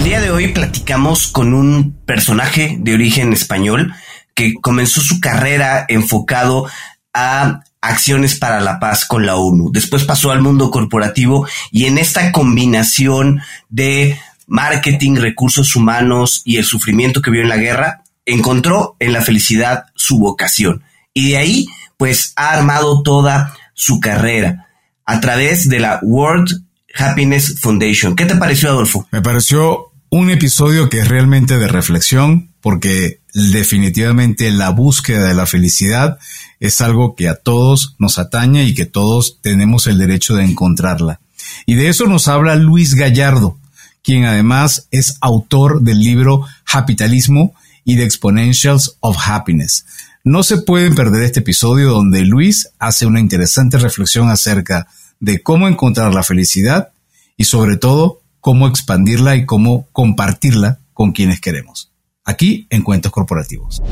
El día de hoy platicamos con un personaje de origen español que comenzó su carrera enfocado a acciones para la paz con la ONU. Después pasó al mundo corporativo y en esta combinación de marketing, recursos humanos y el sufrimiento que vio en la guerra, encontró en la felicidad su vocación. Y de ahí, pues, ha armado toda su carrera a través de la World Happiness Foundation. ¿Qué te pareció, Adolfo? Me pareció un episodio que es realmente de reflexión, porque definitivamente la búsqueda de la felicidad es algo que a todos nos atañe y que todos tenemos el derecho de encontrarla. Y de eso nos habla Luis Gallardo, quien además es autor del libro Capitalismo y The Exponentials of Happiness. No se pueden perder este episodio donde Luis hace una interesante reflexión acerca de cómo encontrar la felicidad y sobre todo cómo expandirla y cómo compartirla con quienes queremos. Aquí en Cuentos Corporativos.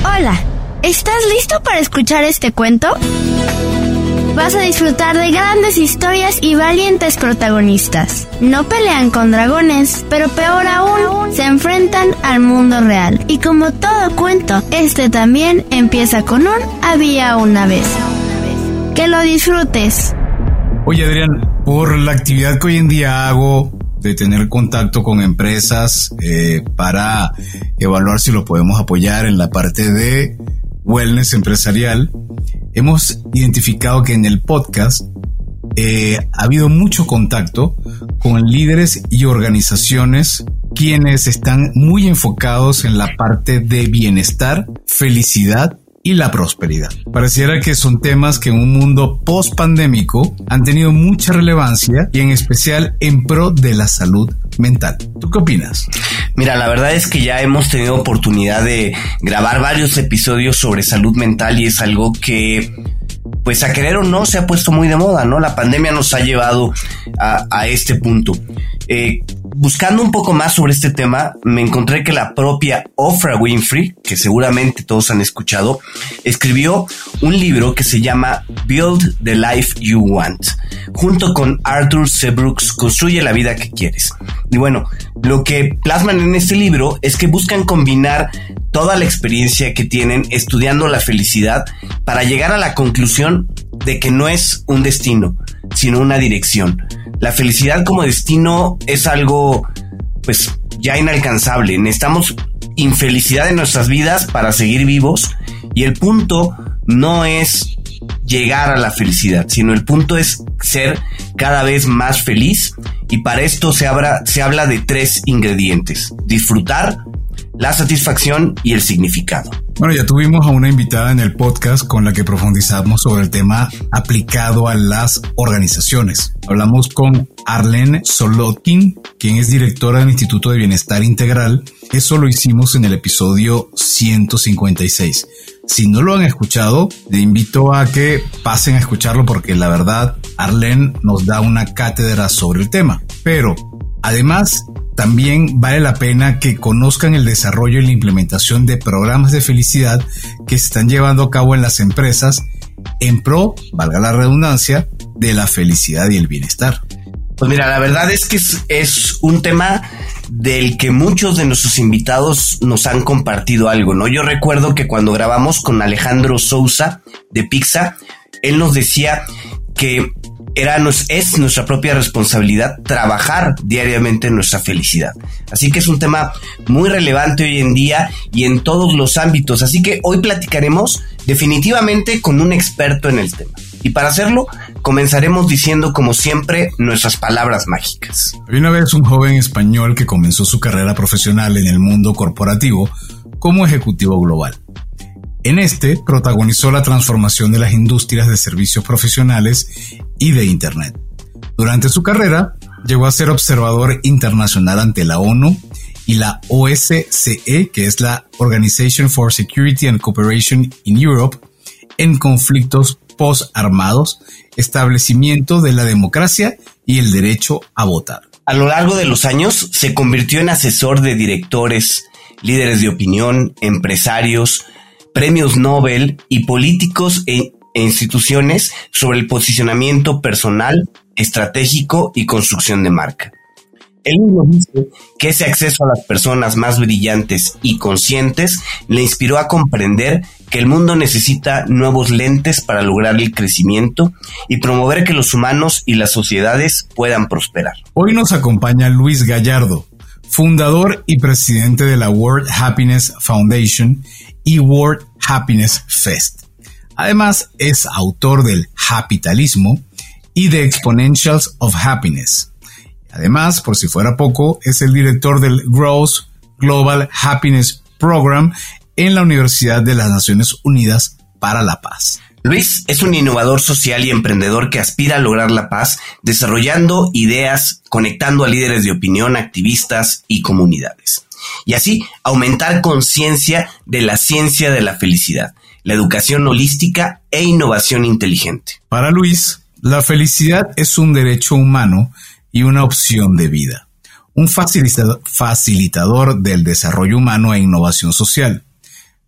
Hola, ¿estás listo para escuchar este cuento? Vas a disfrutar de grandes historias y valientes protagonistas. No pelean con dragones, pero peor aún, se enfrentan al mundo real. Y como todo cuento, este también empieza con un había una vez. Que lo disfrutes. Oye Adrián, por la actividad que hoy en día hago de tener contacto con empresas eh, para evaluar si lo podemos apoyar en la parte de wellness empresarial, hemos identificado que en el podcast eh, ha habido mucho contacto con líderes y organizaciones quienes están muy enfocados en la parte de bienestar, felicidad y la prosperidad. Pareciera que son temas que en un mundo post pandémico han tenido mucha relevancia y en especial en pro de la salud mental. ¿Tú qué opinas? Mira, la verdad es que ya hemos tenido oportunidad de grabar varios episodios sobre salud mental y es algo que pues a querer o no se ha puesto muy de moda, ¿no? La pandemia nos ha llevado a, este punto. Eh, buscando un poco más sobre este tema, me encontré que la propia Oprah Winfrey, que seguramente todos han escuchado, escribió un libro que se llama Build the Life You Want. Junto con Arthur C. Brooks, Construye la vida que quieres. Y bueno, lo que plasman en este libro es que buscan combinar toda la experiencia que tienen estudiando la felicidad para llegar a la conclusión de que no es un destino, sino una dirección la felicidad como destino es algo, pues, ya inalcanzable. Necesitamos infelicidad en nuestras vidas para seguir vivos y el punto no es llegar a la felicidad, sino el punto es ser cada vez más feliz y para esto se, se habla de tres ingredientes, disfrutar, la satisfacción y el significado. Bueno, ya tuvimos a una invitada en el podcast con la que profundizamos sobre el tema aplicado a las organizaciones. Hablamos con Arlene Solotkin, quien es directora del Instituto de Bienestar Integral. Eso lo hicimos en el episodio 156. Si no lo han escuchado, le invito a que pasen a escucharlo porque la verdad, Arlene nos da una cátedra sobre el tema. Pero Además, también vale la pena que conozcan el desarrollo y la implementación de programas de felicidad que se están llevando a cabo en las empresas en pro, valga la redundancia, de la felicidad y el bienestar. Pues mira, la verdad es que es, un tema del que muchos de nuestros invitados nos han compartido algo, ¿no? Yo recuerdo que cuando grabamos con Alejandro Sousa de Pizza, él nos decía que era, es nuestra propia responsabilidad trabajar diariamente en nuestra felicidad. Así que es un tema muy relevante hoy en día y en todos los ámbitos. Así que hoy platicaremos definitivamente con un experto en el tema. Y para hacerlo, comenzaremos diciendo como siempre nuestras palabras mágicas. Había una vez un joven español que comenzó su carrera profesional en el mundo corporativo como ejecutivo global. En este protagonizó la transformación de las industrias de servicios profesionales y de Internet. Durante su carrera, llegó a ser observador internacional ante la ONU y la OSCE, que es la Organization for Security and Cooperation in Europe, en conflictos post-armados, establecimiento de la democracia y el derecho a votar. A lo largo de los años se convirtió en asesor de directores, líderes de opinión, empresarios, premios Nobel y políticos e, e instituciones sobre el posicionamiento personal, estratégico y construcción de marca. Él mismo dice que ese acceso a las personas más brillantes y conscientes le inspiró a comprender que el mundo necesita nuevos lentes para lograr el crecimiento y promover que los humanos y las sociedades puedan prosperar. Hoy nos acompaña Luis Gallardo, fundador y presidente de la World Happiness Foundation y World Happiness Fest. Además, es autor del Capitalismo y de Exponentials of Happiness. Además, por si fuera poco, es el director del Growth Global Happiness Program en la Universidad de las Naciones Unidas para la Paz. Luis es un innovador social y emprendedor que aspira a lograr la paz desarrollando ideas, conectando a líderes de opinión, activistas y comunidades. Y así aumentar conciencia de la ciencia de la felicidad, la educación holística e innovación inteligente. Para Luis, la felicidad es un derecho humano y una opción de vida, un facilitador del desarrollo humano e innovación social.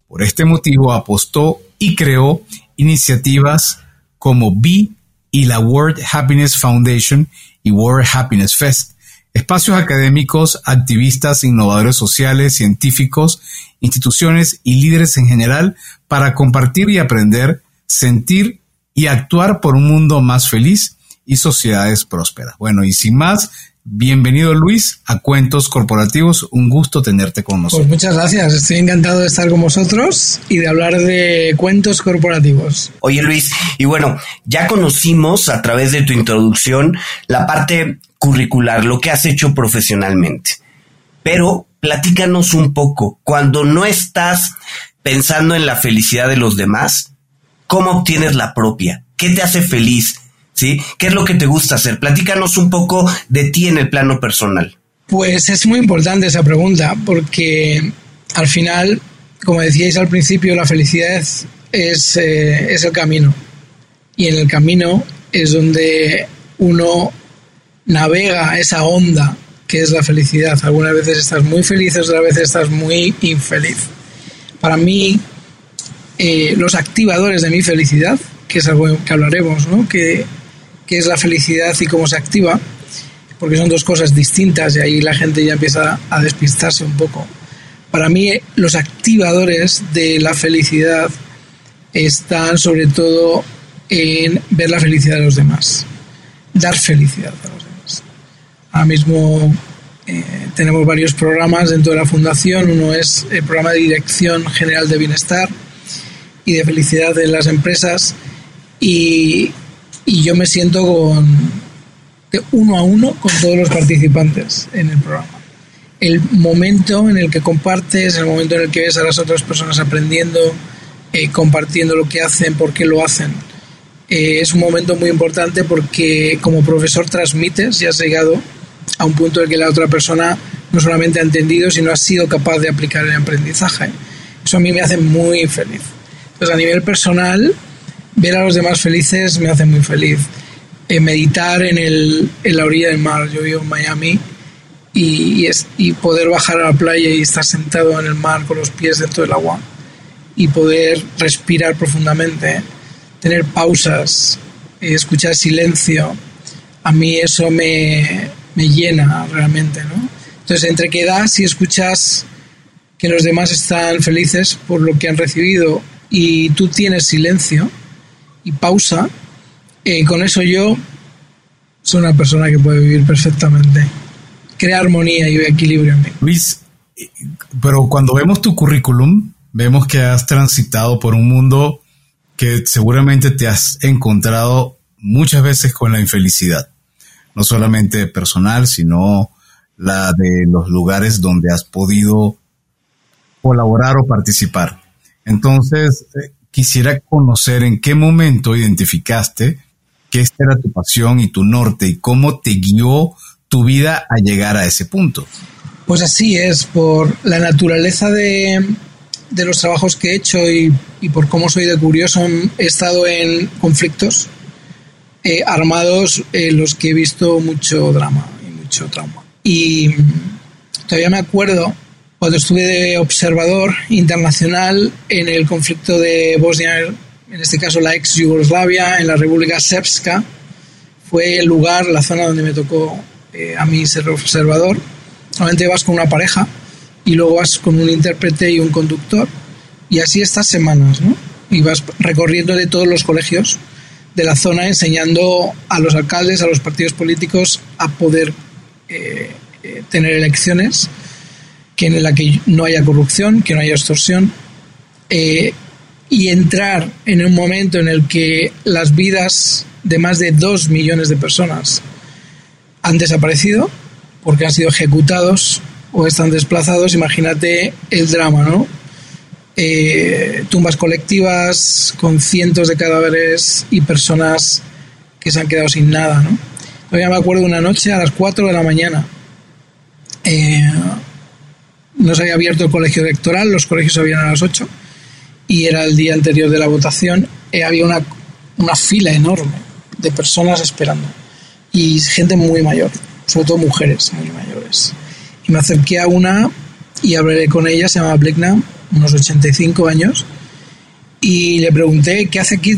Por este motivo apostó y creó iniciativas como B y la World Happiness Foundation y World Happiness Fest, espacios académicos, activistas, innovadores sociales, científicos, instituciones y líderes en general para compartir y aprender, sentir y actuar por un mundo más feliz y sociedades prósperas. Bueno, y sin más, bienvenido Luis a Cuentos Corporativos. Un gusto tenerte con nosotros. Pues muchas gracias, estoy encantado de estar con vosotros y de hablar de cuentos corporativos. Oye Luis, y bueno, ya conocimos a través de tu introducción la parte curricular, lo que has hecho profesionalmente. Pero platícanos un poco, cuando no estás pensando en la felicidad de los demás, ¿cómo obtienes la propia? ¿Qué te hace feliz? ¿Sí? ¿Qué es lo que te gusta hacer? Platícanos un poco de ti en el plano personal. Pues es muy importante esa pregunta, porque al final, como decíais al principio, la felicidad es, eh, es el camino. Y en el camino es donde uno navega esa onda que es la felicidad. Algunas veces estás muy feliz, otras veces estás muy infeliz. Para mí, eh, los activadores de mi felicidad, que es algo que hablaremos, ¿no? que qué es la felicidad y cómo se activa, porque son dos cosas distintas y ahí la gente ya empieza a despistarse un poco. Para mí los activadores de la felicidad están sobre todo en ver la felicidad de los demás, dar felicidad a los demás. Ahora mismo eh, tenemos varios programas dentro de la fundación, uno es el programa de Dirección General de Bienestar y de Felicidad de las Empresas y y yo me siento con uno a uno con todos los participantes en el programa. El momento en el que compartes, el momento en el que ves a las otras personas aprendiendo, eh, compartiendo lo que hacen, por qué lo hacen, eh, es un momento muy importante porque como profesor transmites y has llegado a un punto en el que la otra persona no solamente ha entendido, sino ha sido capaz de aplicar el aprendizaje. Eso a mí me hace muy feliz. Entonces, a nivel personal, ver a los demás felices me hace muy feliz. Eh, meditar en, el, en la orilla del mar, yo vivo en Miami, y, es, y poder bajar a la playa y estar sentado en el mar con los pies dentro del agua y poder respirar profundamente, tener pausas, escuchar silencio, a mí eso me, me llena realmente, ¿no? Entonces, entre que das y escuchas que los demás están felices por lo que han recibido y tú tienes silencio, y pausa, eh, con eso yo soy una persona que puede vivir perfectamente. Crea armonía y equilibrio en mí. Luis, pero cuando vemos tu currículum, vemos que has transitado por un mundo que seguramente te has encontrado muchas veces con la infelicidad, no solamente personal, sino la de los lugares donde has podido colaborar o participar. Entonces, eh, quisiera conocer en qué momento identificaste que esta era tu pasión y tu norte y cómo te guió tu vida a llegar a ese punto. Pues así es, por la naturaleza de, los trabajos que he hecho y, por cómo soy de curioso, he estado en conflictos eh, armados en los que he visto mucho drama y mucho trauma. Y todavía me acuerdo cuando estuve de observador internacional en el conflicto de Bosnia, en este caso la ex Yugoslavia, en la República Srpska, fue el lugar, la zona donde me tocó eh, a mí ser observador. Normalmente vas con una pareja y luego vas con un intérprete y un conductor y así estas semanas, ¿no? Y vas recorriendo de todos los colegios de la zona enseñando a los alcaldes, a los partidos políticos a poder eh, eh, tener elecciones que en la que no haya corrupción, que no haya extorsión eh, y entrar en un momento en el que las vidas de más de dos millones de personas han desaparecido porque han sido ejecutados o están desplazados, imagínate el drama, ¿no? Eh, tumbas colectivas con cientos de cadáveres y personas que se han quedado sin nada, ¿no? Todavía me acuerdo una noche a las 4 de la mañana. Eh, no se había abierto el colegio electoral, los colegios se abrían a las 8 y era el día anterior de la votación. Había una, fila enorme de personas esperando y gente muy mayor, sobre todo mujeres muy mayores. Y me acerqué a una y hablé con ella, se llama Blacknam, unos 85 años, y le pregunté qué hace aquí,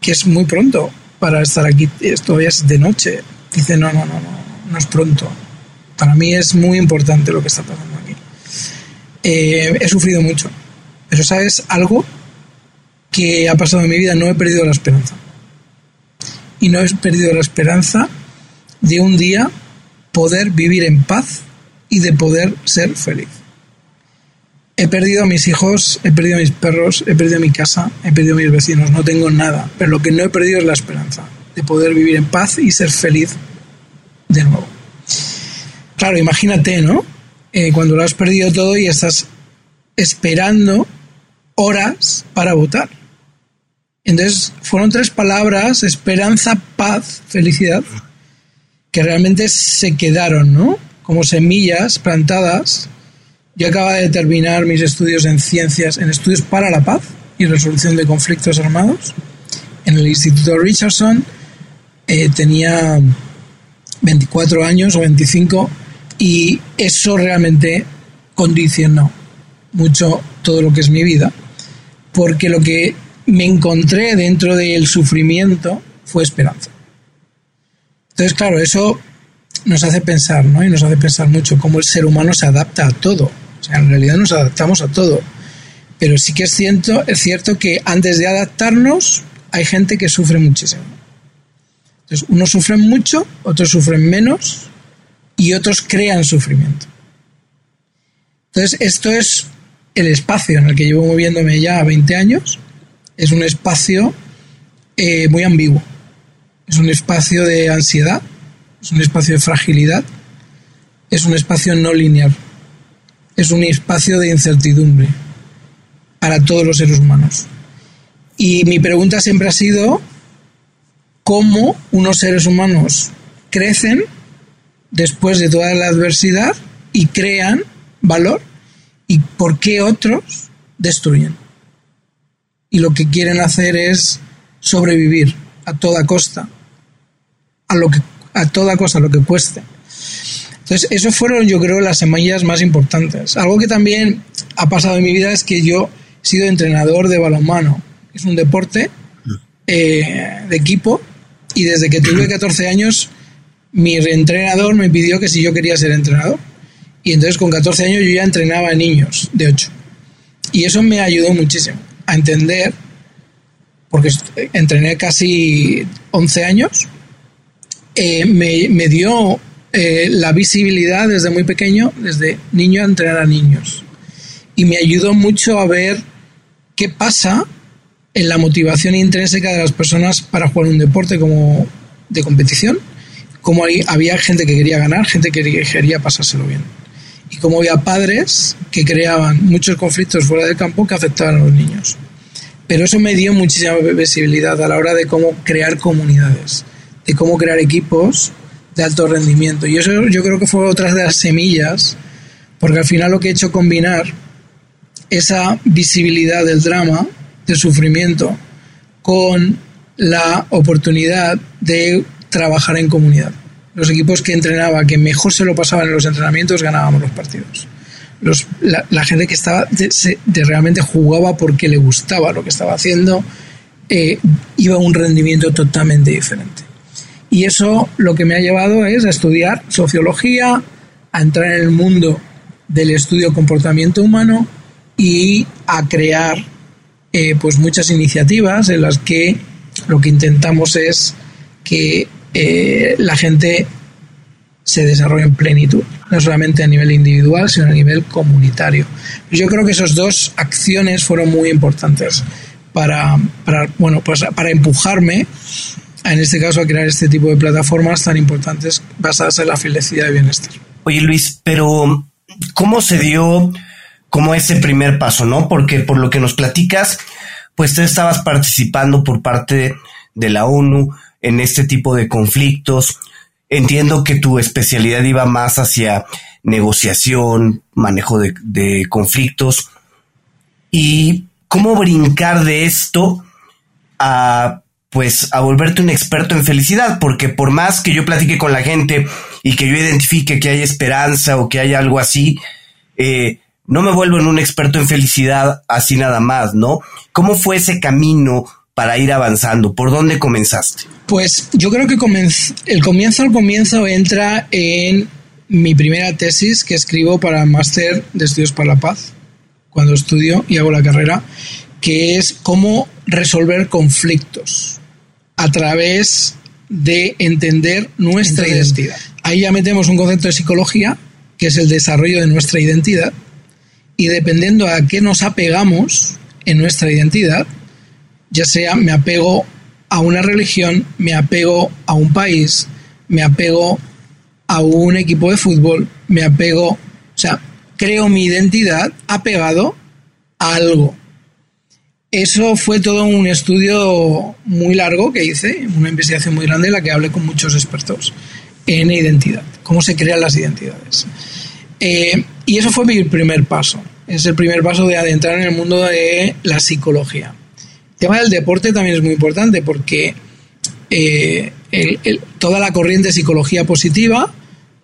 que es muy pronto para estar aquí, esto es de noche. Dice, no, no, no, no, no es pronto. Para mí es muy importante lo que está pasando. Eh, he sufrido mucho, pero sabes algo que ha pasado en mi vida, no he perdido la esperanza. Y no he perdido la esperanza de un día poder vivir en paz y de poder ser feliz. He perdido a mis hijos, he perdido a mis perros, he perdido mi casa, he perdido a mis vecinos, no tengo nada, pero lo que no he perdido es la esperanza de poder vivir en paz y ser feliz de nuevo. Claro, imagínate, ¿no? Eh, cuando lo has perdido todo y estás esperando horas para votar. Entonces fueron tres palabras, esperanza, paz, felicidad, que realmente se quedaron, ¿no? Como semillas plantadas yo acabo de terminar mis estudios en ciencias, en estudios para la paz y resolución de conflictos armados en el Instituto Richardson. Eh, tenía 24 años o 25 y eso realmente condicionó mucho todo lo que es mi vida, porque lo que me encontré dentro del sufrimiento fue esperanza. Entonces, claro, eso nos hace pensar, ¿no? Y nos hace pensar mucho cómo el ser humano se adapta a todo. O sea, en realidad nos adaptamos a todo. Pero sí que es cierto, es cierto que antes de adaptarnos hay gente que sufre muchísimo. Entonces, unos sufren mucho, otros sufren menos y otros crean sufrimiento. Entonces, esto es el espacio en el que llevo moviéndome ya 20 años. Es un espacio eh, muy ambiguo. Es un espacio de ansiedad, es un espacio de fragilidad, es un espacio no lineal es un espacio de incertidumbre para todos los seres humanos. Y mi pregunta siempre ha sido cómo unos seres humanos crecen después de toda la adversidad y crean valor y por qué otros destruyen. Y lo que quieren hacer es sobrevivir a toda costa, a, lo que, a toda cosa, lo que cueste. Entonces, eso fueron, yo creo, las semillas más importantes. Algo que también ha pasado en mi vida es que yo he sido entrenador de balonmano. Es un deporte eh, de equipo y desde que tuve 14 años, mi entrenador me pidió que si yo quería ser entrenador. Y entonces con 14 años yo ya entrenaba a niños de 8. Y eso me ayudó muchísimo a entender, porque entrené casi 11 años, eh, me, me dio eh, la visibilidad desde muy pequeño, desde niño a entrenar a niños. Y me ayudó mucho a ver qué pasa en la motivación intrínseca de las personas para jugar un deporte como de competición, cómo había gente que quería ganar, gente que quería pasárselo bien. Y cómo había padres que creaban muchos conflictos fuera del campo que afectaban a los niños. Pero eso me dio muchísima visibilidad a la hora de cómo crear comunidades, de cómo crear equipos de alto rendimiento. Y eso yo creo que fue otra de las semillas, porque al final lo que he hecho combinar esa visibilidad del drama, del sufrimiento, con la oportunidad de trabajar en comunidad. Los equipos que entrenaba, que mejor se lo pasaban en los entrenamientos, ganábamos los partidos. La, gente que estaba realmente jugaba porque le gustaba lo que estaba haciendo, eh, iba a un rendimiento totalmente diferente. Y eso lo que me ha llevado es a estudiar sociología, a entrar en el mundo del estudio comportamiento humano y a crear eh, pues muchas iniciativas en las que lo que intentamos es que eh, la gente se desarrolle en plenitud, no solamente a nivel individual, sino a nivel comunitario. Yo creo que esas dos acciones fueron muy importantes para, para, bueno, pues para empujarme, en este caso, a crear este tipo de plataformas tan importantes basadas en la felicidad y bienestar. Oye Luis, pero ¿cómo se dio como ese primer paso, no? Porque por lo que nos platicas, pues tú estabas participando por parte de la ONU en este tipo de conflictos. Entiendo que tu especialidad iba más hacia negociación, manejo de, conflictos. ¿Y cómo brincar de esto a pues a volverte un experto en felicidad, porque por más que yo platique con la gente y que yo identifique que hay esperanza o que hay algo así, eh, no me vuelvo en un experto en felicidad así nada más, ¿no? ¿Cómo fue ese camino para ir avanzando? ¿Por dónde comenzaste? Pues yo creo que el comienzo al comienzo entra en mi primera tesis que escribo para el máster de estudios para la paz, cuando estudio y hago la carrera, que es cómo resolver conflictos a través de entender nuestra identidad. Ahí ya metemos un concepto de psicología, que es el desarrollo de nuestra identidad, y dependiendo a qué nos apegamos en nuestra identidad, ya sea me apego a una religión, me apego a un país, me apego a un equipo de fútbol, me apego, o sea, creo mi identidad apegado a algo. Eso fue todo un estudio muy largo que hice, una investigación muy grande en la que hablé con muchos expertos en identidad, cómo se crean las identidades. Eh, y eso fue mi primer paso. Es el primer paso de adentrar en el mundo de la psicología. El tema del deporte también es muy importante porque eh, toda la corriente de psicología positiva,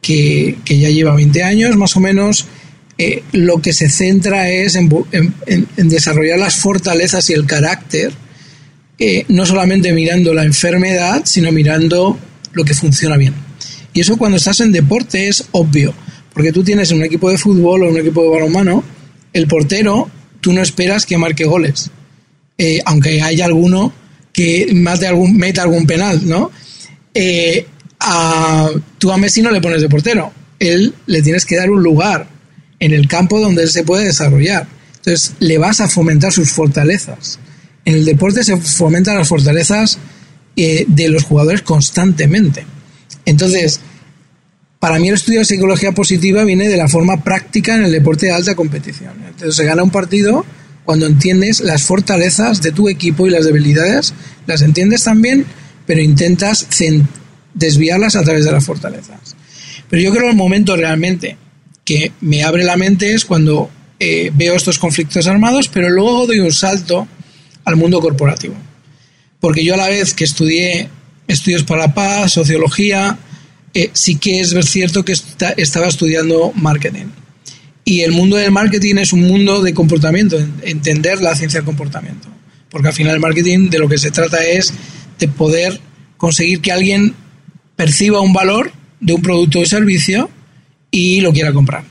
que, ya lleva 20 años más o menos, eh, lo que se centra es en, desarrollar las fortalezas y el carácter, no solamente mirando la enfermedad, sino mirando lo que funciona bien. Y eso cuando estás en deporte es obvio, porque tú tienes un equipo de fútbol o un equipo de balonmano, el portero, tú no esperas que marque goles, eh, aunque haya alguno que mate algún, meta algún penal, ¿no? Eh, a, tú a Messi no le pones de portero, él le tienes que dar un lugar en el campo donde él se puede desarrollar. Entonces, le vas a fomentar sus fortalezas. En el deporte se fomentan las fortalezas eh, de los jugadores constantemente. Entonces, para mí el estudio de psicología positiva viene de la forma práctica en el deporte de alta competición. Entonces se gana un partido cuando entiendes las fortalezas de tu equipo y las debilidades, las entiendes también, pero intentas desviarlas a través de las fortalezas. Pero yo creo que el momento realmente que me abre la mente es cuando eh, veo estos conflictos armados, pero luego doy un salto al mundo corporativo. Porque yo a la vez que estudié estudios para la paz, sociología, eh, sí que es cierto que estaba estudiando marketing. Y el mundo del marketing es un mundo de comportamiento, entender la ciencia del comportamiento. Porque al final el marketing de lo que se trata es de poder conseguir que alguien perciba un valor de un producto o servicio y lo quiera comprar.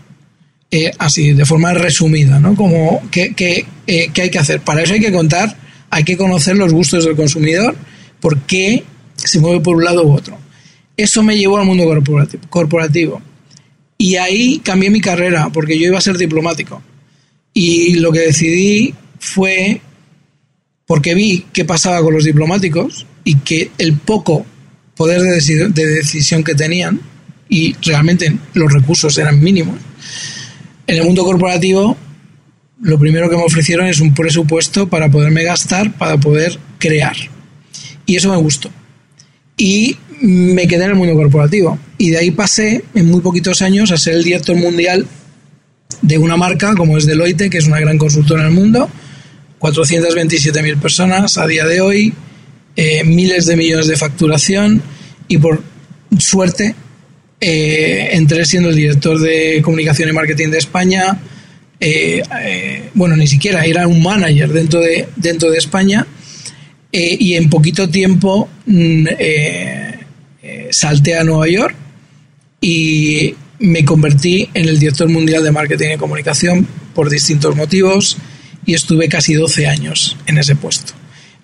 Eh, así, de forma resumida, ¿no? Como, ¿qué, eh, ¿qué hay que hacer? Para eso hay que contar, hay que conocer los gustos del consumidor, por qué se mueve por un lado u otro. Eso me llevó al mundo corporativo. Y ahí cambié mi carrera, porque yo iba a ser diplomático. Y lo que decidí fue, porque vi qué pasaba con los diplomáticos y que el poco poder de, de decisión que tenían, y realmente los recursos eran mínimos, en el mundo corporativo lo primero que me ofrecieron es un presupuesto para poderme gastar, para poder crear. Y eso me gustó y me quedé en el mundo corporativo. Y de ahí pasé en muy poquitos años a ser el director mundial de una marca como es Deloitte, que es una gran consultora en el mundo, 427.000 personas a día de hoy, eh, miles de millones de facturación y por suerte eh, entré siendo el director de comunicación y marketing de España. Eh, bueno, ni siquiera era un manager dentro de, dentro de España eh, y en poquito tiempo mm, eh, eh, salté a Nueva York y me convertí en el director mundial de marketing y comunicación por distintos motivos y estuve casi 12 años en ese puesto.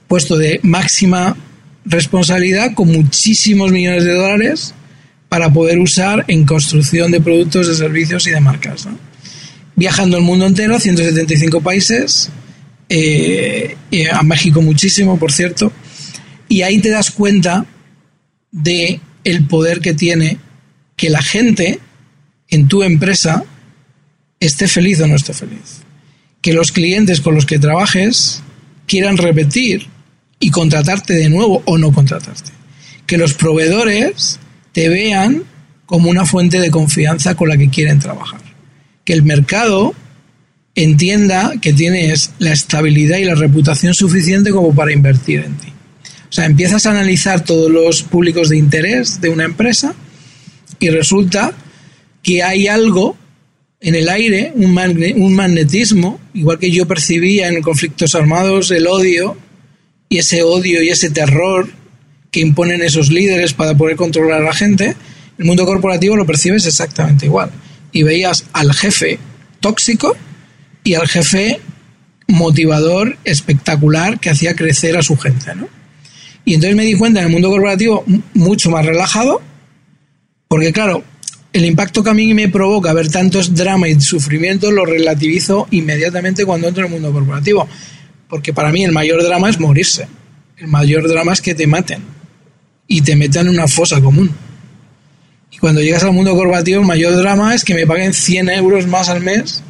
Puesto de máxima responsabilidad con muchísimos millones de dólares para poder usar en construcción de productos, de servicios y de marcas. Viajando el mundo entero, 175 países, eh, a México muchísimo, por cierto, y ahí te das cuenta de el poder que tiene que la gente en tu empresa esté feliz o no esté feliz. Que los clientes con los que trabajes quieran repetir y contratarte de nuevo o no contratarte. Que los proveedores te vean como una fuente de confianza con la que quieren trabajar. Que el mercado entienda que tienes la estabilidad y la reputación suficiente como para invertir en ti. Sea, empiezas a analizar todos los públicos de interés de una empresa y resulta que hay algo en el aire, un, un magnetismo, igual que yo percibía en conflictos armados el odio y ese odio y ese terror que imponen esos líderes para poder controlar a la gente, el mundo corporativo lo percibes exactamente igual. Y veías al jefe tóxico y al jefe motivador, espectacular, que hacía crecer a su gente. ¿no? Y entonces me di cuenta en el mundo corporativo mucho más relajado, porque claro, el impacto que a mí me provoca ver tantos dramas y sufrimientos lo relativizo inmediatamente cuando entro en el mundo corporativo. Porque para mí el mayor drama es morirse. El mayor drama es que te maten y te metan en una fosa común. Y cuando llegas al mundo corporativo, el mayor drama es que me paguen 100 euros más al mes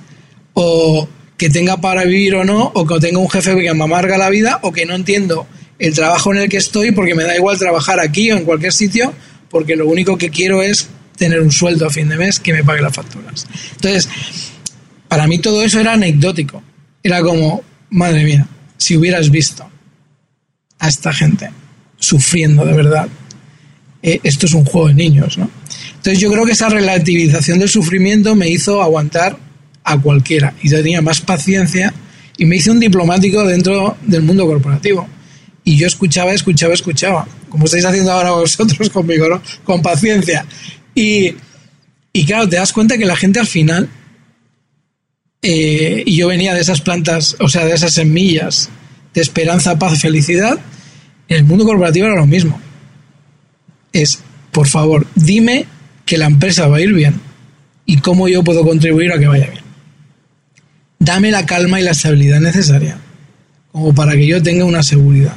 o que tenga para vivir o no, o que tenga un jefe que me amarga la vida, o que no entiendo el trabajo en el que estoy porque me da igual trabajar aquí o en cualquier sitio, porque lo único que quiero es tener un sueldo a fin de mes que me pague las facturas. Entonces, para mí todo eso era anecdótico. Era como, madre mía, si hubieras visto a esta gente sufriendo de verdad, eh, esto es un juego de niños, ¿no? Entonces yo creo que esa relativización del sufrimiento me hizo aguantar a cualquiera y yo tenía más paciencia y me hice un diplomático dentro del mundo corporativo. Y yo escuchaba, escuchaba, escuchaba, como estáis haciendo ahora vosotros conmigo, ¿no? Con paciencia. Y, claro, te das cuenta que la gente al final, eh, y yo venía de esas plantas, o sea, de esas semillas de esperanza, paz, felicidad, en el mundo corporativo era lo mismo. Es, por favor, dime que la empresa va a ir bien y cómo yo puedo contribuir a que vaya bien. Dame la calma y la estabilidad necesaria como para que yo tenga una seguridad.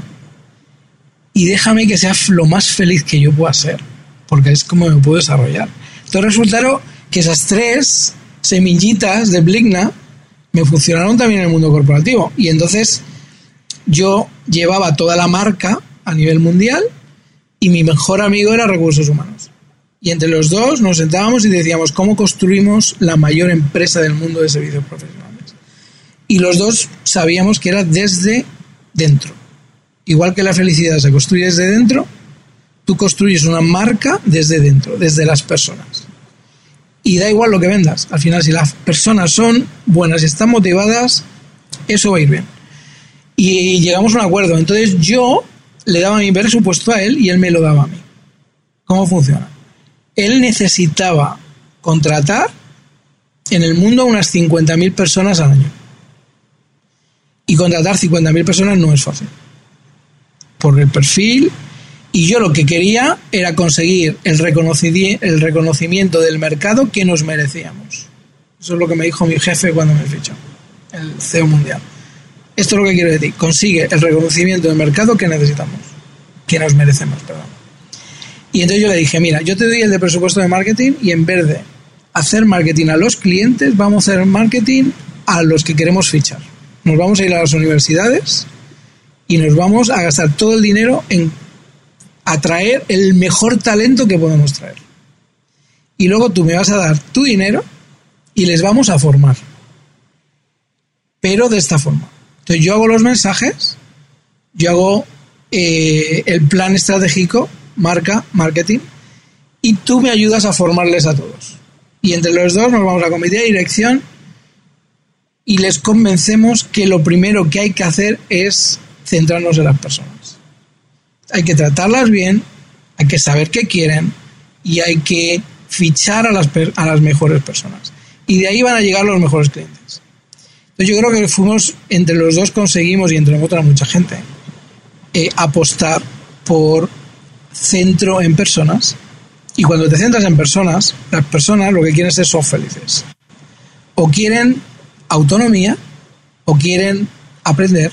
Y déjame que sea lo más feliz que yo pueda ser porque es como me puedo desarrollar. Entonces resultaron que esas tres semillitas de Bligna me funcionaron también en el mundo corporativo. Y entonces yo llevaba toda la marca a nivel mundial y mi mejor amigo era recursos humanos. Y entre los dos nos sentábamos y decíamos cómo construimos la mayor empresa del mundo de servicios profesionales. Y los dos sabíamos que era desde dentro. Igual que la felicidad se construye desde dentro, Tú construyes una marca desde dentro, desde las personas. Y da igual lo que vendas. Al final, si las personas son buenas y están motivadas, eso va a ir bien. Y llegamos a un acuerdo. Entonces yo le daba mi presupuesto a él y él me lo daba a mí. ¿Cómo funciona? Él necesitaba contratar en el mundo unas 50.000 personas al año. Y contratar 50.000 personas no es fácil. Por el perfil, y yo lo que quería era conseguir el, reconocimiento del mercado que nos merecíamos. Eso es lo que me dijo mi jefe cuando me fichó, el CEO mundial. Esto es lo que quiero decir. Consigue el reconocimiento del mercado que necesitamos, que nos merecemos, perdón. Y entonces yo le dije, mira, yo te doy el de presupuesto de marketing y en vez de hacer marketing a los clientes, vamos a hacer marketing a los que queremos fichar. Nos vamos a ir a las universidades y nos vamos a gastar todo el dinero en atraer el mejor talento que podemos traer. Y luego tú me vas a dar tu dinero y les vamos a formar. Pero de esta forma. Entonces yo hago los mensajes, yo hago eh, el plan estratégico, marca, marketing, y tú me ayudas a formarles a todos. Y entre los dos nos vamos a comité de dirección y les convencemos que lo primero que hay que hacer es centrarnos en las personas hay que tratarlas bien, hay que saber qué quieren y hay que fichar a las, a las mejores personas. Y de ahí van a llegar los mejores clientes. Entonces yo creo que fuimos, entre los dos conseguimos, y entre otra mucha gente, eh, apostar por centro en personas. Y cuando te centras en personas, las personas lo que quieren es ser felices. O quieren autonomía, o quieren aprender,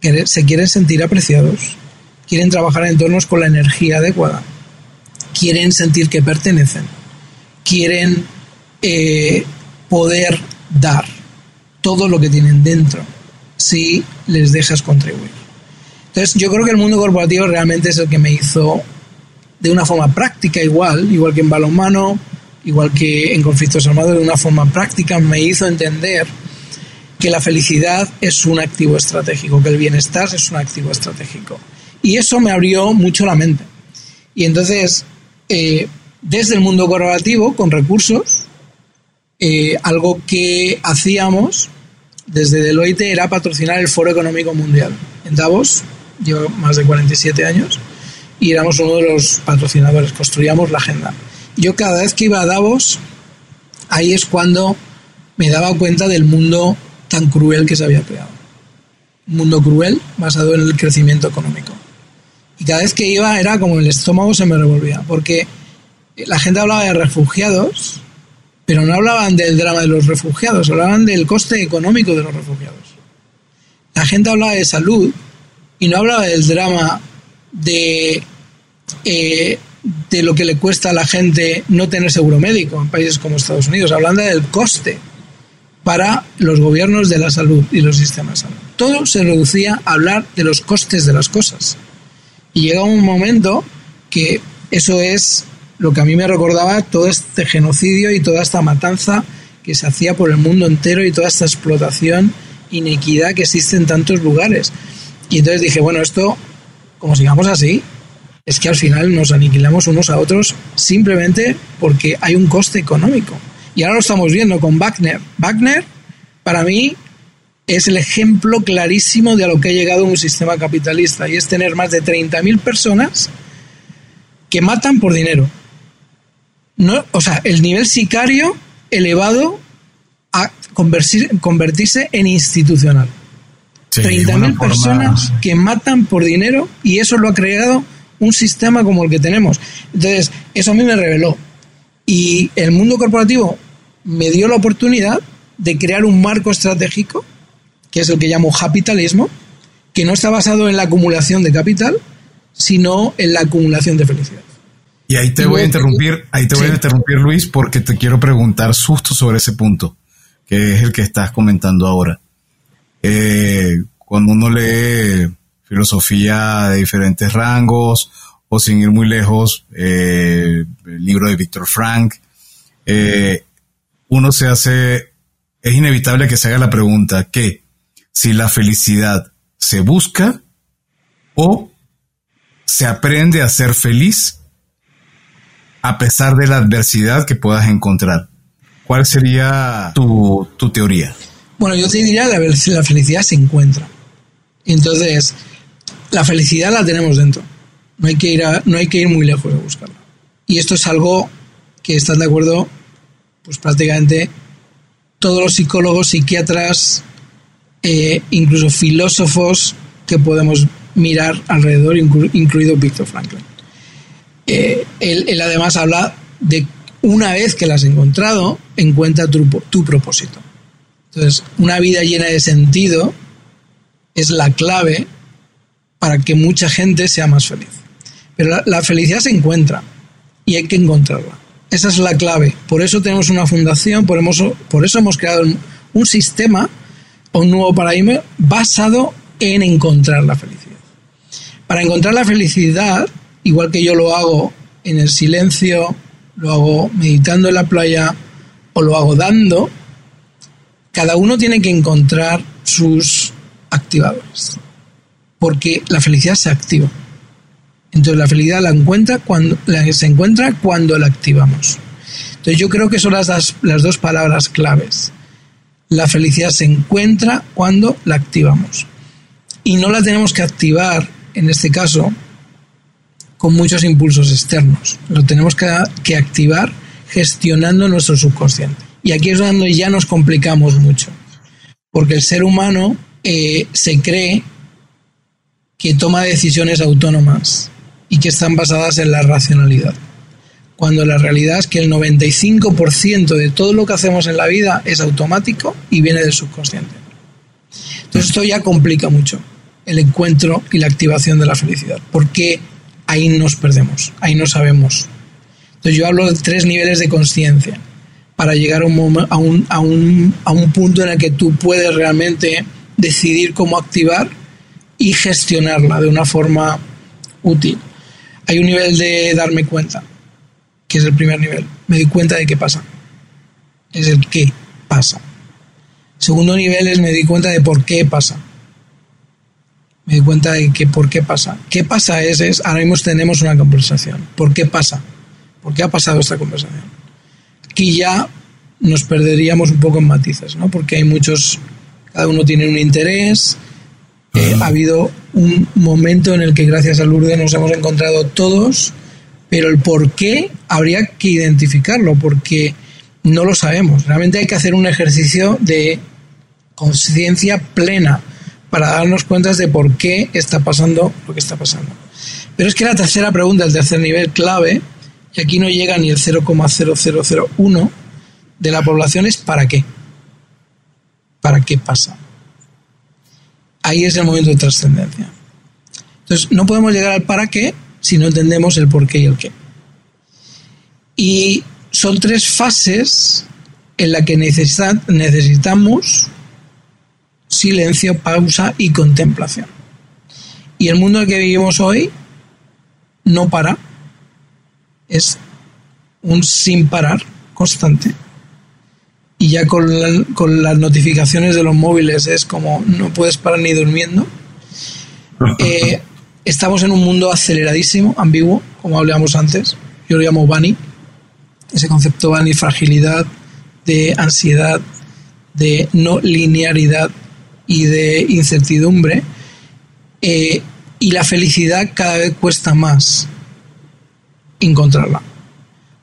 se quieren sentir apreciados, quieren trabajar en entornos con la energía adecuada, quieren sentir que pertenecen, quieren eh, poder dar todo lo que tienen dentro si les dejas contribuir. Entonces yo creo que el mundo corporativo realmente es el que me hizo de una forma práctica igual, igual que en balonmano, igual que en conflictos armados, de una forma práctica me hizo entender que la felicidad es un activo estratégico, que el bienestar es un activo estratégico. Y eso me abrió mucho la mente. Y entonces, eh, desde el mundo corporativo, con recursos, eh, algo que hacíamos desde Deloitte era patrocinar el Foro Económico Mundial en Davos, llevo más de 47 años, y éramos uno de los patrocinadores, construíamos la agenda. Yo cada vez que iba a Davos, ahí es cuando me daba cuenta del mundo tan cruel que se había creado. Un mundo cruel basado en el crecimiento económico. Y cada vez que iba era como el estómago se me revolvía, porque la gente hablaba de refugiados, pero no hablaban del drama de los refugiados, hablaban del coste económico de los refugiados. La gente hablaba de salud y no hablaba del drama de, eh, de lo que le cuesta a la gente no tener seguro médico en países como Estados Unidos, hablando del coste para los gobiernos de la salud y los sistemas de salud. Todo se reducía a hablar de los costes de las cosas. Y llega un momento que eso es lo que a mí me recordaba todo este genocidio y toda esta matanza que se hacía por el mundo entero y toda esta explotación, inequidad que existe en tantos lugares. Y entonces dije, bueno, esto, como sigamos así, es que al final nos aniquilamos unos a otros simplemente porque hay un coste económico. Y ahora lo estamos viendo con Wagner. Wagner, para mí, es el ejemplo clarísimo de a lo que ha llegado un sistema capitalista y es tener más de 30.000 personas que matan por dinero. No, o sea, el nivel sicario elevado a convertirse en institucional. 30.000 personas que matan por dinero y eso lo ha creado un sistema como el que tenemos. Entonces, eso a mí me reveló. Y el mundo corporativo me dio la oportunidad de crear un marco estratégico, que es el que llamo capitalismo, que no está basado en la acumulación de capital, sino en la acumulación de felicidad. Y ahí te voy a interrumpir, ahí te voy a interrumpir, Luis, porque te quiero preguntar justo sobre ese punto, que es el que estás comentando ahora. Eh, cuando uno lee filosofía de diferentes rangos, o sin ir muy lejos, eh, el libro de Víctor Frank, eh, uno se hace, es inevitable que se haga la pregunta que si la felicidad se busca o se aprende a ser feliz a pesar de la adversidad que puedas encontrar. ¿Cuál sería tu, teoría? Bueno, yo te diría que la felicidad se encuentra. Entonces, la felicidad la tenemos dentro. No hay que ir, no hay que ir muy lejos de buscarla. Y esto es algo que están de acuerdo pues prácticamente todos los psicólogos, psiquiatras, eh, incluso filósofos que podemos mirar alrededor, incluido Víctor Franklin. Eh, él, además habla de una vez que la has encontrado, encuentra tu, tu propósito. Entonces, una vida llena de sentido es la clave para que mucha gente sea más feliz. Pero la felicidad se encuentra y hay que encontrarla. Esa es la clave. Por eso tenemos una fundación, por, por eso hemos creado un sistema, un nuevo paradigma basado en encontrar la felicidad. Para encontrar la felicidad, igual que yo lo hago en el silencio, lo hago meditando en la playa o lo hago dando, cada uno tiene que encontrar sus activadores. Porque la felicidad se activa. Entonces la felicidad la encuentra cuando la, se encuentra cuando la activamos. Entonces yo creo que son las, las dos palabras claves. La felicidad se encuentra cuando la activamos. Y no la tenemos que activar, en este caso, con muchos impulsos externos. Lo tenemos que, activar gestionando nuestro subconsciente. Y aquí es donde ya nos complicamos mucho, porque el ser humano eh, se cree que toma decisiones autónomas y que están basadas en la racionalidad. Cuando la realidad es que el 95% de todo lo que hacemos en la vida es automático y viene del subconsciente. Entonces esto ya complica mucho el encuentro y la activación de la felicidad, porque ahí nos perdemos, ahí no sabemos. Entonces yo hablo de tres niveles de conciencia para llegar a un, a, a un punto en el que tú puedes realmente decidir cómo activar y gestionarla de una forma útil. Hay un nivel de darme cuenta, que es el primer nivel. Me doy cuenta de qué pasa. Es el qué pasa. Segundo nivel es me di cuenta de por qué pasa. Me di cuenta de que por qué pasa. ¿Qué pasa? Es, es ahora mismo tenemos una conversación. ¿Por qué pasa? ¿Por qué ha pasado esta conversación? Aquí ya nos perderíamos un poco en matices, ¿no? Porque hay muchos, cada uno tiene un interés. Eh, ha habido un momento en el que gracias a Lourdes nos hemos encontrado todos, pero el por qué habría que identificarlo, porque no lo sabemos. Realmente hay que hacer un ejercicio de conciencia plena para darnos cuenta de por qué está pasando lo que está pasando. Pero es que la tercera pregunta, el tercer nivel clave, y aquí no llega ni el 0,0001 de la población, es ¿para qué? ¿Para qué pasa? Ahí es el momento de trascendencia. Entonces, no podemos llegar al para qué si no entendemos el por qué y el qué. Y son tres fases en las que necesitamos silencio, pausa y contemplación. Y el mundo en el que vivimos hoy no para, es un sin parar constante. Y ya con, con las notificaciones de los móviles es como no puedes parar ni durmiendo. Eh, estamos en un mundo aceleradísimo, ambiguo, como hablábamos antes. Yo lo llamo Bani, ese concepto Bani, fragilidad, de ansiedad, de no linearidad y de incertidumbre. Eh, y la felicidad cada vez cuesta más encontrarla.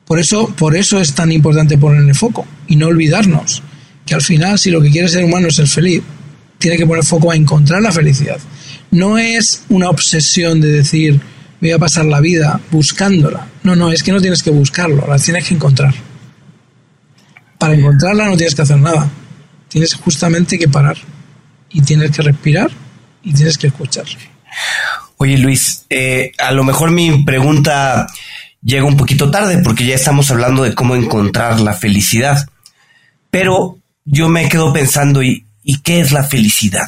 Por eso, por eso es tan importante poner el foco y no olvidarnos que al final, si lo que quiere ser humano es ser feliz, tiene que poner foco a encontrar la felicidad. No es una obsesión de decir voy a pasar la vida buscándola. No, no, es que no tienes que buscarlo, la tienes que encontrar. Para encontrarla no tienes que hacer nada. Tienes justamente que parar y tienes que respirar y tienes que escuchar. Oye Luis, eh, a lo mejor mi pregunta llega un poquito tarde porque ya estamos hablando de cómo encontrar la felicidad. Pero yo me quedo pensando, ¿y, ¿y qué es la felicidad?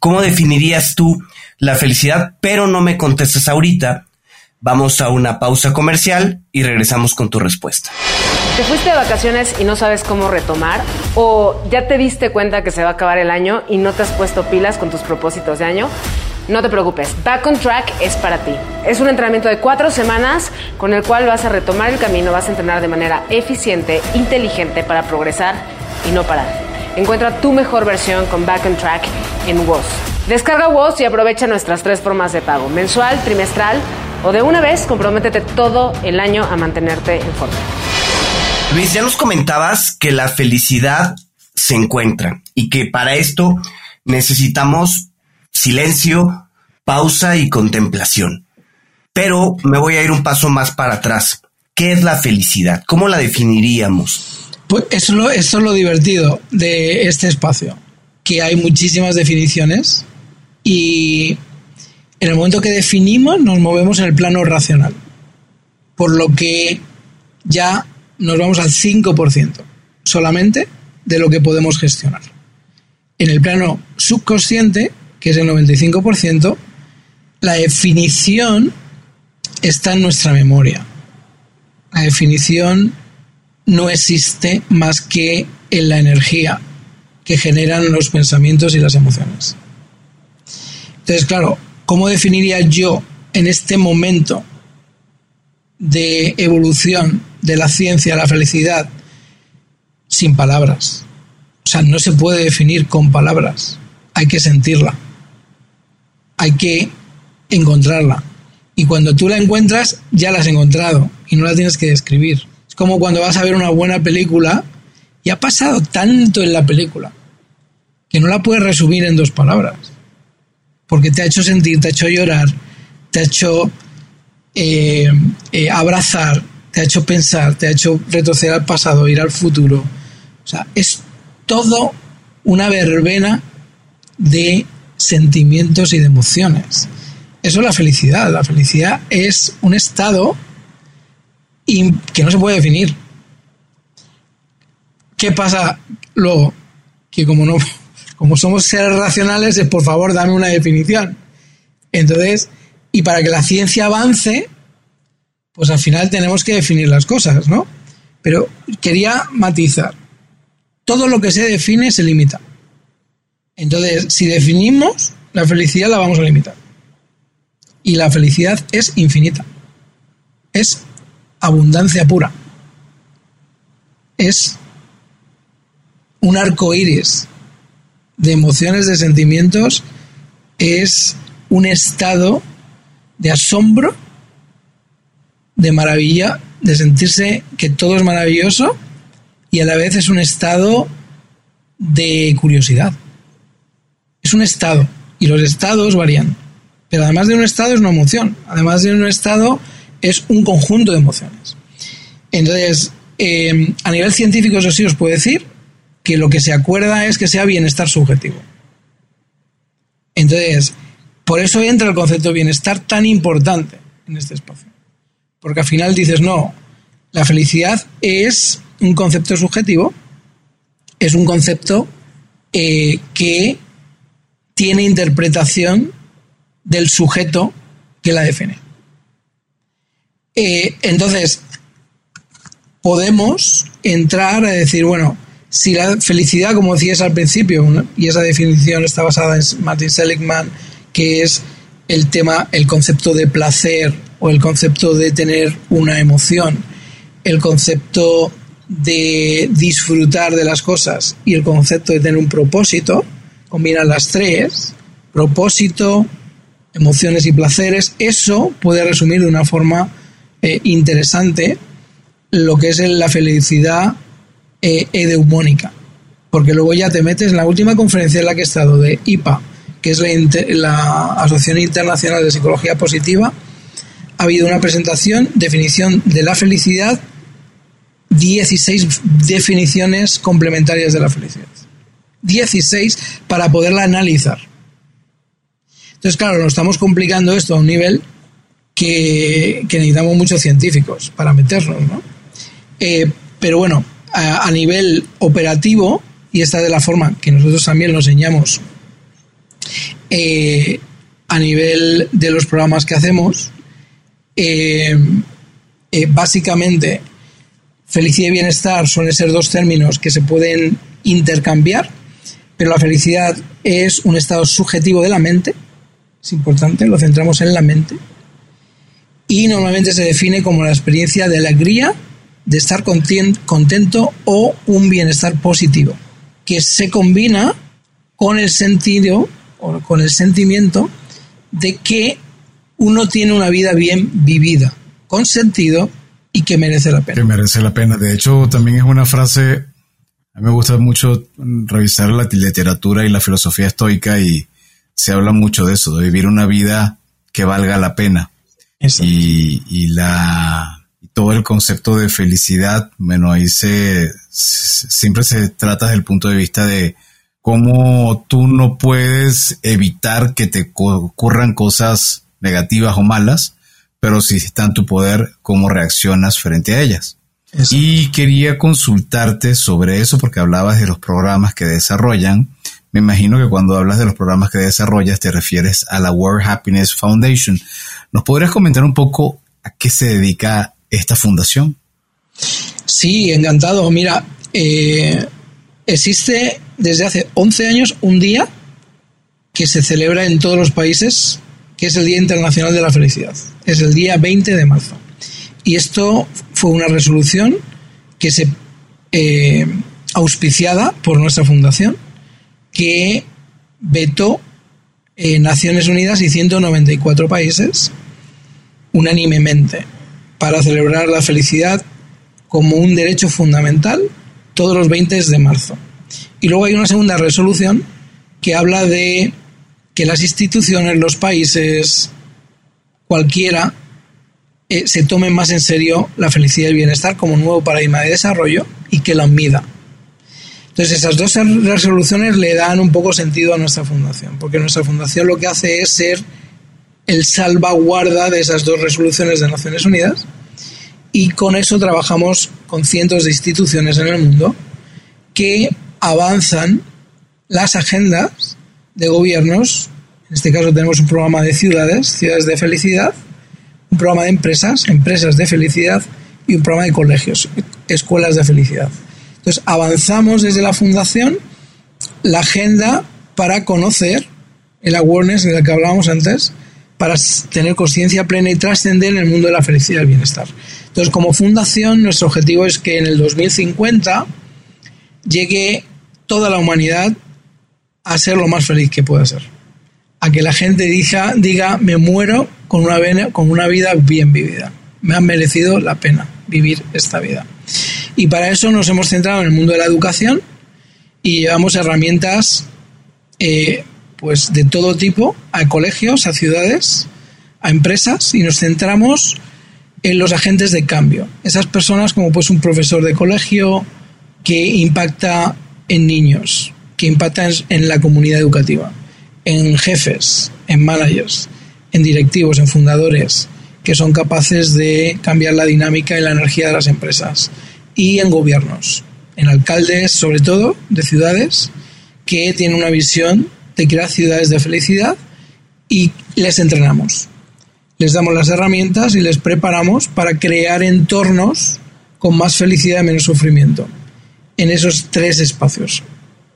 ¿Cómo definirías tú la felicidad? Pero no me contestes ahorita. Vamos a una pausa comercial y regresamos con tu respuesta. ¿Te fuiste de vacaciones y no sabes cómo retomar? ¿O ya te diste cuenta que se va a acabar el año y no te has puesto pilas con tus propósitos de año? No te preocupes, Back on Track es para ti. Es un entrenamiento de cuatro semanas con el cual vas a retomar el camino, vas a entrenar de manera eficiente, inteligente para progresar y no parar. Encuentra tu mejor versión con Back on Track en WOS. Descarga WOS y aprovecha nuestras tres formas de pago, mensual, trimestral o de una vez, comprométete todo el año a mantenerte en forma. Luis, ya nos comentabas que la felicidad se encuentra y que para esto necesitamos silencio, pausa y contemplación. Pero me voy a ir un paso más para atrás. ¿Qué es la felicidad? ¿Cómo la definiríamos? Pues eso, es lo divertido de este espacio, que hay muchísimas definiciones y en el momento que definimos nos movemos en el plano racional, por lo que ya nos vamos al 5% solamente de lo que podemos gestionar. En el plano subconsciente, que es el 95%, la definición está en nuestra memoria. La definición no existe más que en la energía que generan los pensamientos y las emociones. Entonces, claro, ¿cómo definiría yo en este momento de evolución de la ciencia, la felicidad, sin palabras. O sea, no se puede definir con palabras. Hay que sentirla. Hay que encontrarla. Y cuando tú la encuentras, ya la has encontrado y no la tienes que describir. Como cuando vas a ver una buena película y ha pasado tanto en la película que no la puedes resumir en dos palabras. Porque te ha hecho sentir, te ha hecho llorar, te ha hecho eh, eh, abrazar, te ha hecho pensar, te ha hecho retroceder al pasado, ir al futuro. O sea, es todo una verbena de sentimientos y de emociones. Eso es la felicidad. La felicidad es un estado que no se puede definir. ¿Qué pasa luego? Que como no, como somos seres racionales, es por favor dame una definición. Entonces, y para que la ciencia avance, pues al final tenemos que definir las cosas, ¿no? Pero quería matizar. Todo lo que se define se limita. Entonces, si definimos, la felicidad la vamos a limitar. Y la felicidad es infinita. Es abundancia pura. Es un arco iris de emociones, de sentimientos. Es un estado de asombro, de maravilla, de sentirse que todo es maravilloso y a la vez es un estado de curiosidad es un estado y los estados varían. Pero además de un estado es una emoción. Además de un estado es un conjunto de emociones. Entonces, eh, a nivel científico eso sí os puedo decir que lo que se acuerda es que sea bienestar subjetivo. Entonces, por eso entra el concepto de bienestar tan importante en este espacio. Porque al final dices, no, la felicidad es un concepto subjetivo, es un concepto eh, que tiene interpretación del sujeto que la define. Eh, entonces, podemos entrar a decir, bueno, si la felicidad, como decías al principio, y esa definición está basada en Martin Seligman, que es el tema, el concepto de placer o el concepto de tener una emoción, el concepto de disfrutar de las cosas y el concepto de tener un propósito, combinan las tres, propósito, emociones y placeres, eso puede resumir de una forma eh, interesante lo que es la felicidad eh. Porque luego ya te metes en la última conferencia en la que he estado de IPA, que es la, la Asociación Internacional de Psicología Positiva, ha habido una presentación, definición de la felicidad, 16 definiciones complementarias de la felicidad. 16 para poderla analizar. Entonces, claro, nos estamos complicando esto a un nivel que, necesitamos muchos científicos para meternos, ¿no? Eh, pero bueno, a, nivel operativo, y esta de la forma que nosotros también lo enseñamos eh, a nivel de los programas que hacemos, eh, básicamente felicidad y bienestar suelen ser dos términos que se pueden intercambiar pero la felicidad es un estado subjetivo de la mente, es importante, lo centramos en la mente, y normalmente se define como la experiencia de alegría, de estar contento o un bienestar positivo, que se combina con el sentido o con el sentimiento de que uno tiene una vida bien vivida, con sentido y que merece la pena. Que merece la pena. De hecho, también es una frase a me gusta mucho revisar la literatura y la filosofía estoica y se habla mucho de eso, de vivir una vida que valga la pena. Y, y, la todo el concepto de felicidad, bueno, ahí se, siempre se trata desde el punto de vista de cómo tú no puedes evitar que te ocurran cosas negativas o malas, pero si está en tu poder, cómo reaccionas frente a ellas. Y quería consultarte sobre eso porque hablabas de los programas que desarrollan. Me imagino que cuando hablas de los programas que desarrollas te refieres a la World Happiness Foundation. ¿Nos podrías comentar un poco a qué se dedica esta fundación? Sí, encantado. Mira, eh, existe desde hace 11 años un día que se celebra en todos los países, que es el Día Internacional de la Felicidad. Es el día 20 de marzo. Y esto fue una resolución que se eh, auspiciada por nuestra fundación que vetó en Naciones Unidas y 194 países unánimemente para celebrar la felicidad como un derecho fundamental todos los 20 de marzo. Y luego hay una segunda resolución que habla de que las instituciones, los países, cualquiera, eh, se tomen más en serio la felicidad y el bienestar como un nuevo paradigma de desarrollo y que lo mida. Entonces esas dos resoluciones le dan un poco sentido a nuestra fundación, porque nuestra fundación lo que hace es ser el salvaguarda de esas dos resoluciones de Naciones Unidas y con eso trabajamos con cientos de instituciones en el mundo que avanzan las agendas de gobiernos. En este caso tenemos un programa de ciudades, ciudades de felicidad, un programa de empresas, empresas de felicidad y un programa de colegios, escuelas de felicidad. Entonces avanzamos desde la fundación la agenda para conocer el awareness del que hablábamos antes, para tener conciencia plena y trascender en el mundo de la felicidad y el bienestar. Entonces, como fundación, nuestro objetivo es que en el 2050 llegue toda la humanidad a ser lo más feliz que pueda ser. A que la gente diga, diga me muero con una, con una vida bien vivida. Me ha merecido la pena vivir esta vida. Y para eso nos hemos centrado en el mundo de la educación y llevamos herramientas eh, pues de todo tipo, a colegios, a ciudades, a empresas y nos centramos en los agentes de cambio. Esas personas como pues un profesor de colegio que impacta en niños, que impacta en la comunidad educativa, en jefes, en managers, en directivos, en fundadores, que son capaces de cambiar la dinámica y la energía de las empresas, y en gobiernos, en alcaldes sobre todo de ciudades que tienen una visión de crear ciudades de felicidad y les entrenamos. Les damos las herramientas y les preparamos para crear entornos con más felicidad y menos sufrimiento en esos tres espacios.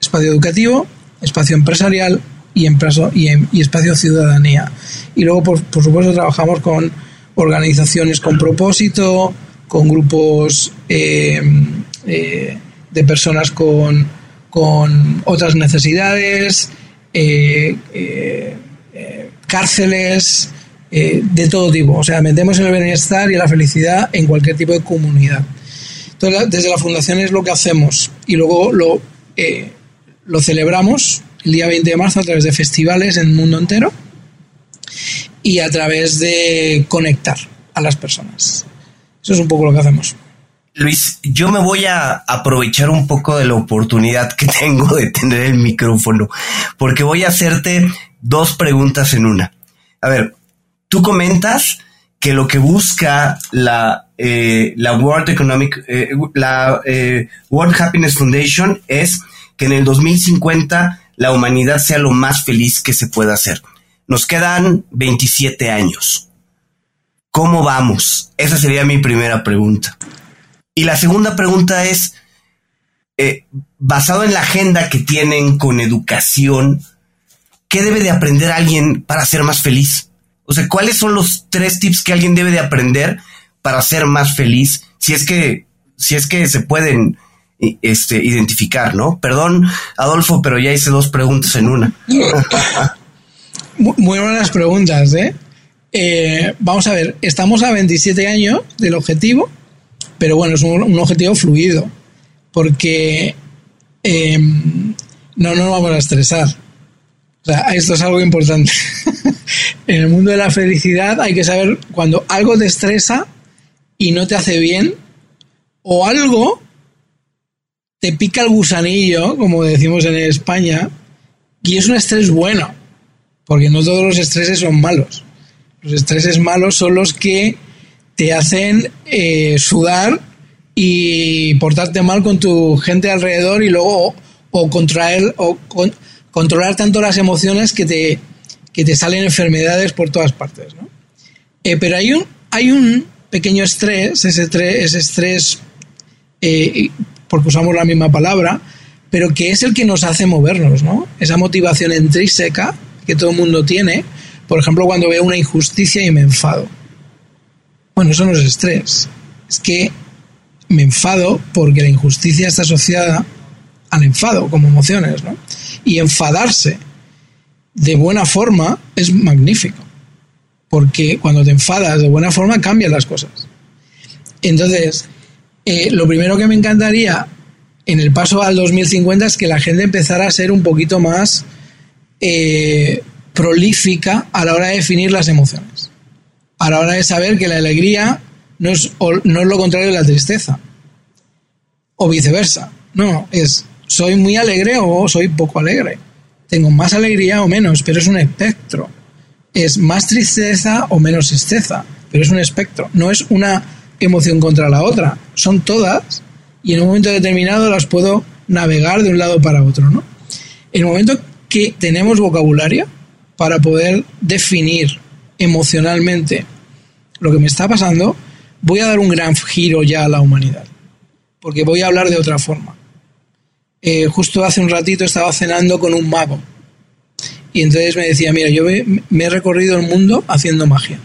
Espacio educativo, espacio empresarial y, y, espacio ciudadanía. Y luego, por, supuesto, trabajamos con organizaciones con propósito, con grupos eh, eh, de personas con, con otras necesidades, eh, cárceles, de todo tipo. O sea, metemos el bienestar y la felicidad en cualquier tipo de comunidad. Entonces, desde la fundación es lo que hacemos y luego lo, lo celebramos el día 20 de marzo a través de festivales en el mundo entero y a través de conectar a las personas. Eso es un poco lo que hacemos. Luis, yo me voy a aprovechar un poco de la oportunidad que tengo de tener el micrófono, porque voy a hacerte dos preguntas en una. A ver, tú comentas que lo que busca la, eh, la World Economic, eh, la eh, World Happiness Foundation es que en el 2050 la humanidad sea lo más feliz que se pueda hacer. Nos quedan 27 años. ¿Cómo vamos? Esa sería mi primera pregunta. Y la segunda pregunta es, eh, basado en la agenda que tienen con educación, ¿qué debe de aprender alguien para ser más feliz? O sea, ¿cuáles son los tres tips que alguien debe de aprender para ser más feliz? Si es que, si es que se pueden este, identificar, ¿no? Perdón, Adolfo, pero ya hice dos preguntas en una. Muy buenas preguntas, ¿eh? ¿Eh? Vamos a ver, estamos a 27 años del objetivo pero bueno, es un, objetivo fluido, porque em, no nos vamos a estresar. O sea, esto es algo importante. en el mundo de la felicidad hay que saber cuando algo te estresa y no te hace bien, o algo te pica el gusanillo, como decimos en España, y es un estrés bueno, porque no todos los estreses son malos. Los estreses malos son los que te hacen eh, sudar y portarte mal con tu gente alrededor y luego o, contraer o controlar tanto las emociones que te, que te salen enfermedades por todas partes. ¿no? Eh, pero hay un, hay un pequeño estrés, ese, ese estrés, eh, porque usamos la misma palabra, pero que es el que nos hace movernos, ¿no? Esa motivación intrínseca que todo el mundo tiene, por ejemplo, cuando veo una injusticia y me enfado bueno, eso no es estrés. Es que me enfado porque la injusticia está asociada al enfado como emociones, ¿no? Y enfadarse de buena forma es magnífico. porque cuando te enfadas de buena forma cambian las cosas. Entonces, eh, lo primero que me encantaría en el paso al 2050 es que la gente empezara a ser un poquito más eh, prolífica a la hora de definir las emociones. A la hora de saber que la alegría no es, no es lo contrario de la tristeza. O viceversa. No, es soy muy alegre o soy poco alegre. Tengo más alegría o menos, pero es un espectro. Es más tristeza o menos tristeza, pero es un espectro. No es una emoción contra la otra. Son todas y en un momento determinado las puedo navegar de un lado para otro, ¿no? En el momento que tenemos vocabulario para poder definir emocionalmente lo que me está pasando, voy a dar un gran giro ya a la humanidad, porque voy a hablar de otra forma. Eh, justo hace un ratito estaba cenando con un mago. Y entonces me decía, mira, yo me, he recorrido el mundo haciendo magia.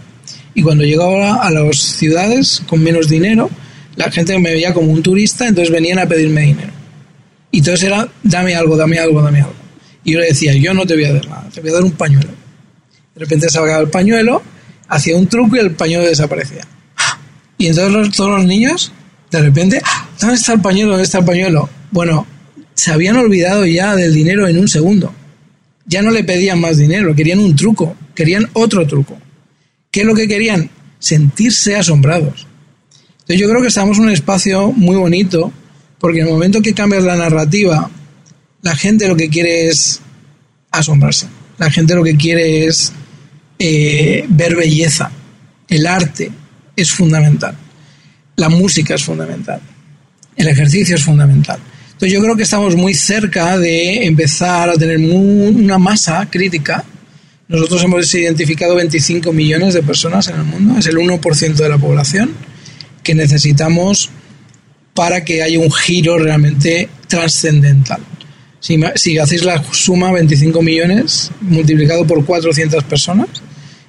Y cuando llegaba a las ciudades con menos dinero, la gente me veía como un turista, entonces venían a pedirme dinero. Y entonces era, dame algo, dame algo, dame algo. Y yo le decía, yo no te voy a dar nada, te voy a dar un pañuelo. De repente sacaba el pañuelo, hacía un truco y el pañuelo desaparecía. Y entonces todos los niños, de repente, ¿dónde está el pañuelo? ¿Dónde está el pañuelo? Bueno, se habían olvidado ya del dinero en un segundo. Ya no le pedían más dinero, querían un truco, querían otro truco. ¿Qué es lo que querían? Sentirse asombrados. Entonces yo creo que estamos en un espacio muy bonito, porque en el momento que cambias la narrativa, la gente lo que quiere es asombrarse. La gente lo que quiere es eh, ver belleza. El arte es fundamental. La música es fundamental. El ejercicio es fundamental. Entonces yo creo que estamos muy cerca de empezar a tener una masa crítica. Nosotros hemos identificado 25 millones de personas en el mundo, es el 1% de la población que necesitamos para que haya un giro realmente trascendental. Si, si hacéis la suma 25 millones multiplicado por 400 personas,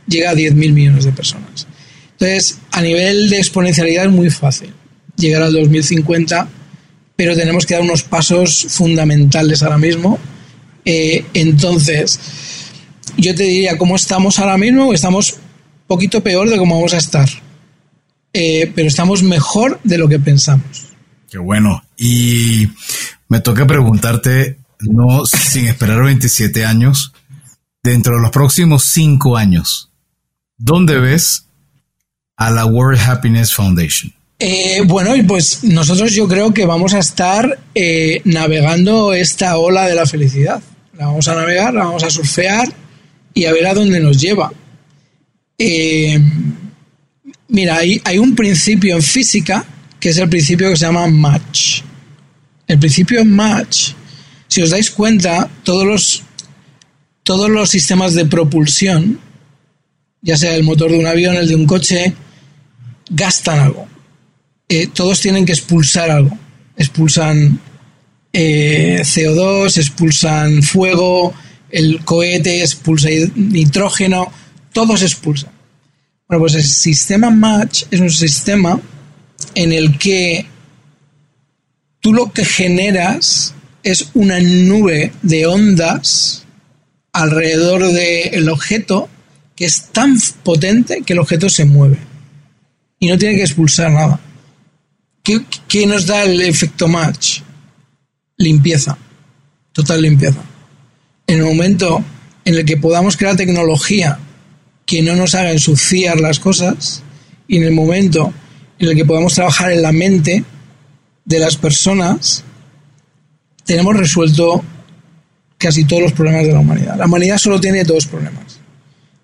llega a 10.000 millones de personas. Entonces, a nivel de exponencialidad es muy fácil. Llegar al 2050 pero tenemos que dar unos pasos fundamentales ahora mismo. Eh, entonces, yo te diría, ¿cómo estamos ahora mismo? Estamos poquito peor de cómo vamos a estar, eh, pero estamos mejor de lo que pensamos. Qué bueno. Y me toca preguntarte, no sin esperar 27 años, dentro de los próximos 5 años, ¿dónde ves a la World Happiness Foundation? Eh, bueno, pues nosotros yo creo que vamos a estar eh, navegando esta ola de la felicidad. La vamos a navegar, la vamos a surfear y a ver a dónde nos lleva. Eh, mira, hay, hay un principio en física que es el principio que se llama match. El principio match, si os dais cuenta, todos los, todos los sistemas de propulsión, ya sea el motor de un avión, el de un coche, gastan algo eh, todos tienen que expulsar algo. Expulsan eh, CO2, expulsan fuego, el cohete expulsa nitrógeno, todos expulsan. Bueno, pues el sistema Match es un sistema en el que tú lo que generas es una nube de ondas alrededor del objeto que es tan potente que el objeto se mueve y no tiene que expulsar nada. ¿Qué, nos da el efecto match? Limpieza, total limpieza. En el momento en el que podamos crear tecnología que no nos haga ensuciar las cosas y en el momento en el que podamos trabajar en la mente de las personas, tenemos resuelto casi todos los problemas de la humanidad. La humanidad solo tiene dos problemas.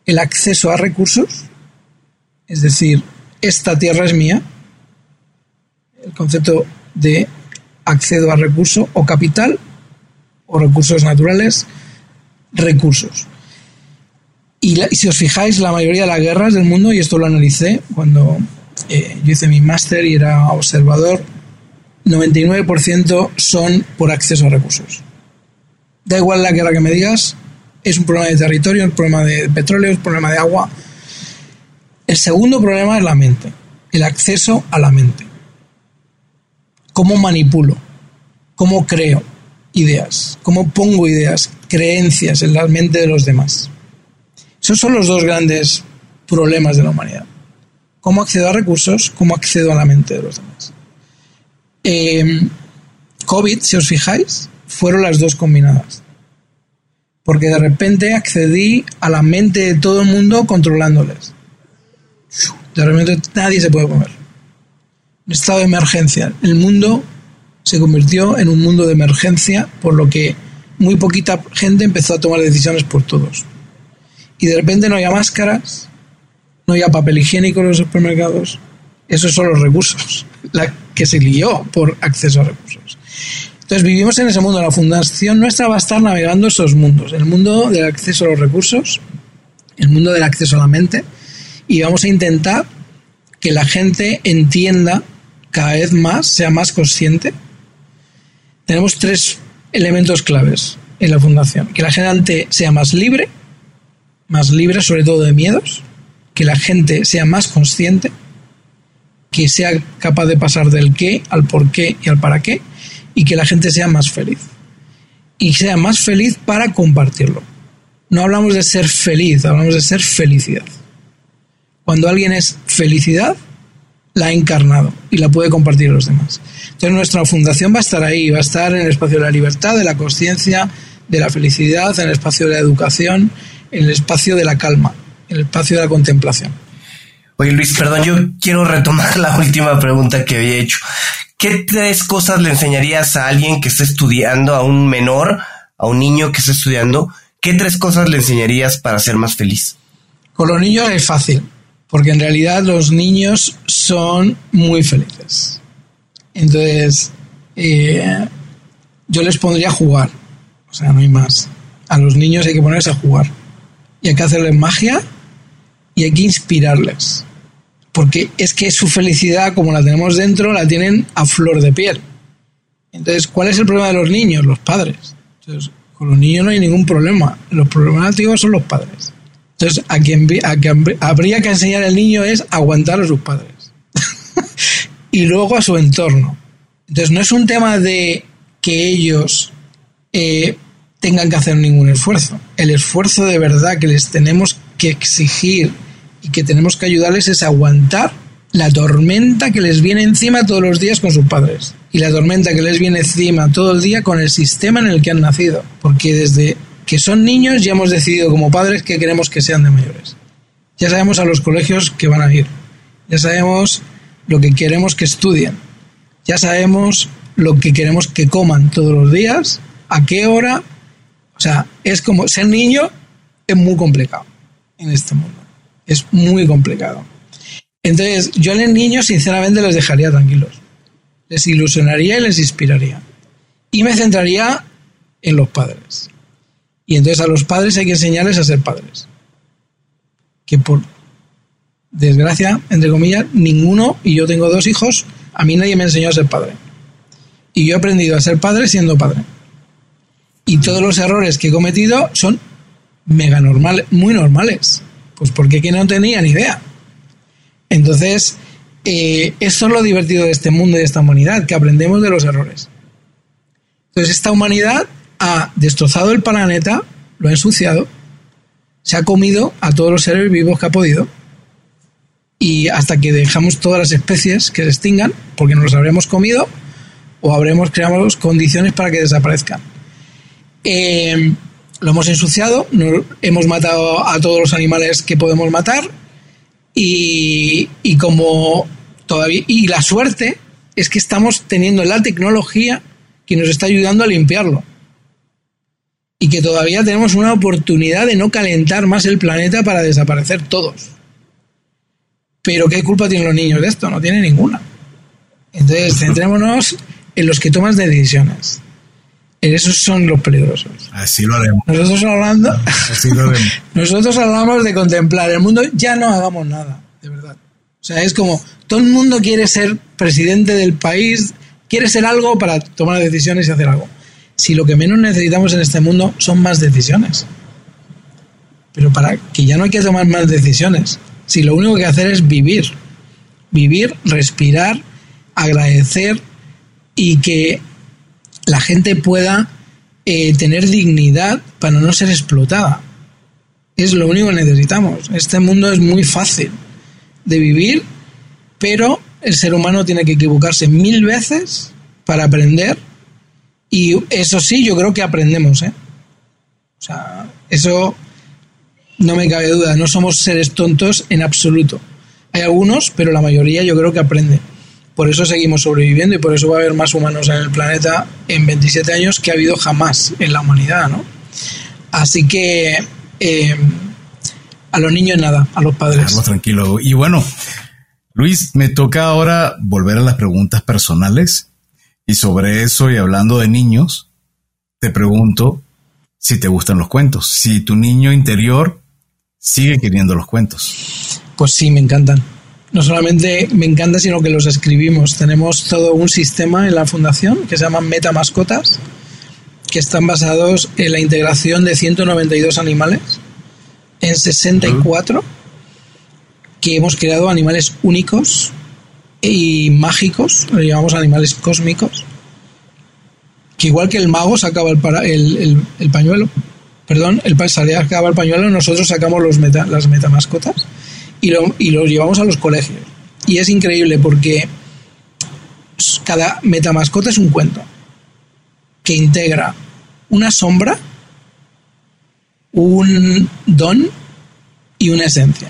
El acceso a recursos, es decir, esta tierra es mía, el concepto de accedo a recurso o capital o recursos naturales, recursos. Y, si os fijáis, la mayoría de las guerras del mundo, y esto lo analicé cuando eh, yo hice mi máster y era observador, 99% son por acceso a recursos. Da igual la guerra que me digas, es un problema de territorio, es un problema de petróleo, es un problema de agua. El segundo problema es la mente, el acceso a la mente cómo manipulo, cómo creo ideas, cómo pongo ideas, creencias en la mente de los demás. Esos son los dos grandes problemas de la humanidad. ¿Cómo accedo a recursos? ¿Cómo accedo a la mente de los demás? Eh, COVID, si os fijáis, fueron las dos combinadas. Porque de repente accedí a la mente de todo el mundo controlándoles. De repente nadie se puede comer. Un estado de emergencia. El mundo se convirtió en un mundo de emergencia, por lo que muy poquita gente empezó a tomar decisiones por todos. Y de repente no había máscaras, no había papel higiénico en los supermercados. Esos son los recursos, la que se lió por acceso a recursos. Entonces vivimos en ese mundo. La fundación nuestra va a estar navegando esos mundos. El mundo del acceso a los recursos, el mundo del acceso a la mente. Y vamos a intentar que la gente entienda cada vez más, sea más consciente. Tenemos tres elementos claves en la fundación. Que la gente sea más libre, más libre sobre todo de miedos. Que la gente sea más consciente. Que sea capaz de pasar del qué al por qué y al para qué y que la gente sea más feliz. Y sea más feliz para compartirlo. No hablamos de ser feliz, hablamos de ser felicidad. Cuando alguien es felicidad, la ha encarnado y la puede compartir a los demás. Entonces nuestra fundación va a estar ahí, va a estar en el espacio de la libertad, de la conciencia, de la felicidad, en el espacio de la educación, en el espacio de la calma, en el espacio de la contemplación. Oye Luis, perdón, yo quiero retomar la última pregunta que había hecho. ¿Qué tres cosas le enseñarías a alguien que está estudiando, a un menor, a un niño que está estudiando? ¿Qué tres cosas le enseñarías para ser más feliz? Con los niños es fácil, porque en realidad los niños son muy felices. Entonces, eh, yo les pondría a jugar, o sea, no hay más. A los niños hay que ponerse a jugar. Y hay que hacerles magia y hay que inspirarles porque es que su felicidad, como la tenemos dentro, la tienen a flor de piel. Entonces, ¿cuál es el problema de los niños? Los padres. Entonces, con los niños no hay ningún problema. Los problemáticos son los padres. Entonces, a quien, a quien habría que enseñar al niño es aguantar a sus padres. y luego a su entorno. Entonces, no es un tema de que ellos eh, tengan que hacer ningún esfuerzo. El esfuerzo de verdad que les tenemos que exigir y que tenemos que ayudarles es aguantar la tormenta que les viene encima todos los días con sus padres. Y la tormenta que les viene encima todo el día con el sistema en el que han nacido, porque desde que son niños ya hemos decidido como padres que queremos que sean de mayores. Ya sabemos a los colegios que van a ir, ya sabemos lo que queremos que estudien, ya sabemos lo que queremos que coman todos los días, a qué hora, o sea, es como ser niño es muy complicado en este mundo. Es muy complicado. Entonces, yo a los niños, sinceramente, les dejaría tranquilos. Les ilusionaría y les inspiraría. Y me centraría en los padres. Y entonces a los padres hay que enseñarles a ser padres. Que por desgracia, entre comillas, ninguno, y yo tengo dos hijos, a mí nadie me enseñó a ser padre. Y yo he aprendido a ser padre siendo padre. Y todos los errores que he cometido son mega normales, muy normales. Pues porque que no tenía ni idea. Entonces, eh, eso es lo divertido de este mundo y de esta humanidad, que aprendemos de los errores. Entonces, esta humanidad ha destrozado el planeta, lo ha ensuciado, se ha comido a todos los seres vivos que ha podido, y hasta que dejamos todas las especies que se extingan, porque nos los habremos comido, o habremos creado condiciones para que desaparezcan. Eh, lo hemos ensuciado, hemos matado a todos los animales que podemos matar y, como todavía y la suerte es que estamos teniendo la tecnología que nos está ayudando a limpiarlo y que todavía tenemos una oportunidad de no calentar más el planeta para desaparecer todos. Pero ¿qué culpa tienen los niños de esto? No tienen ninguna. Entonces, centrémonos en los que toman decisiones. Esos son los peligrosos. Así lo haremos. Nosotros hablando, Así lo haremos. nosotros hablamos de contemplar el mundo, ya no hagamos nada, de verdad. O sea, es como todo el mundo quiere ser presidente del país, quiere ser algo para tomar decisiones y hacer algo. Si lo que menos necesitamos en este mundo son más decisiones. Pero para que ya no hay que tomar más decisiones. Si lo único que hacer es vivir. Vivir, respirar, agradecer y que la gente pueda eh, tener dignidad para no ser explotada. Es lo único que necesitamos. Este mundo es muy fácil de vivir, pero el ser humano tiene que equivocarse mil veces para aprender. Y eso sí, yo creo que aprendemos, ¿eh? O sea, eso no me cabe duda. No somos seres tontos en absoluto. Hay algunos, pero la mayoría yo creo que aprende. Por eso seguimos sobreviviendo y por eso va a haber más humanos en el planeta en 27 años que ha habido jamás en la humanidad, ¿no? Así que eh, a los niños nada, a los padres. tranquilo. Y bueno, Luis, me toca ahora volver a las preguntas personales. Y sobre eso, y hablando de niños, te pregunto si te gustan los cuentos, si tu niño interior sigue queriendo los cuentos. Pues sí, me encantan. No solamente me encanta, sino que los escribimos. Tenemos todo un sistema en la fundación que se llama Meta Mascotas, que están basados en la integración de 192 animales en 64 que hemos creado animales únicos y mágicos, lo llamamos animales cósmicos, que igual que el mago sacaba el, el, el, pañuelo, perdón, el sacaba el pañuelo, nosotros sacamos los meta, las metamascotas y, lo, y los llevamos a los colegios. Y es increíble porque cada metamascota es un cuento que integra una sombra, un don y una esencia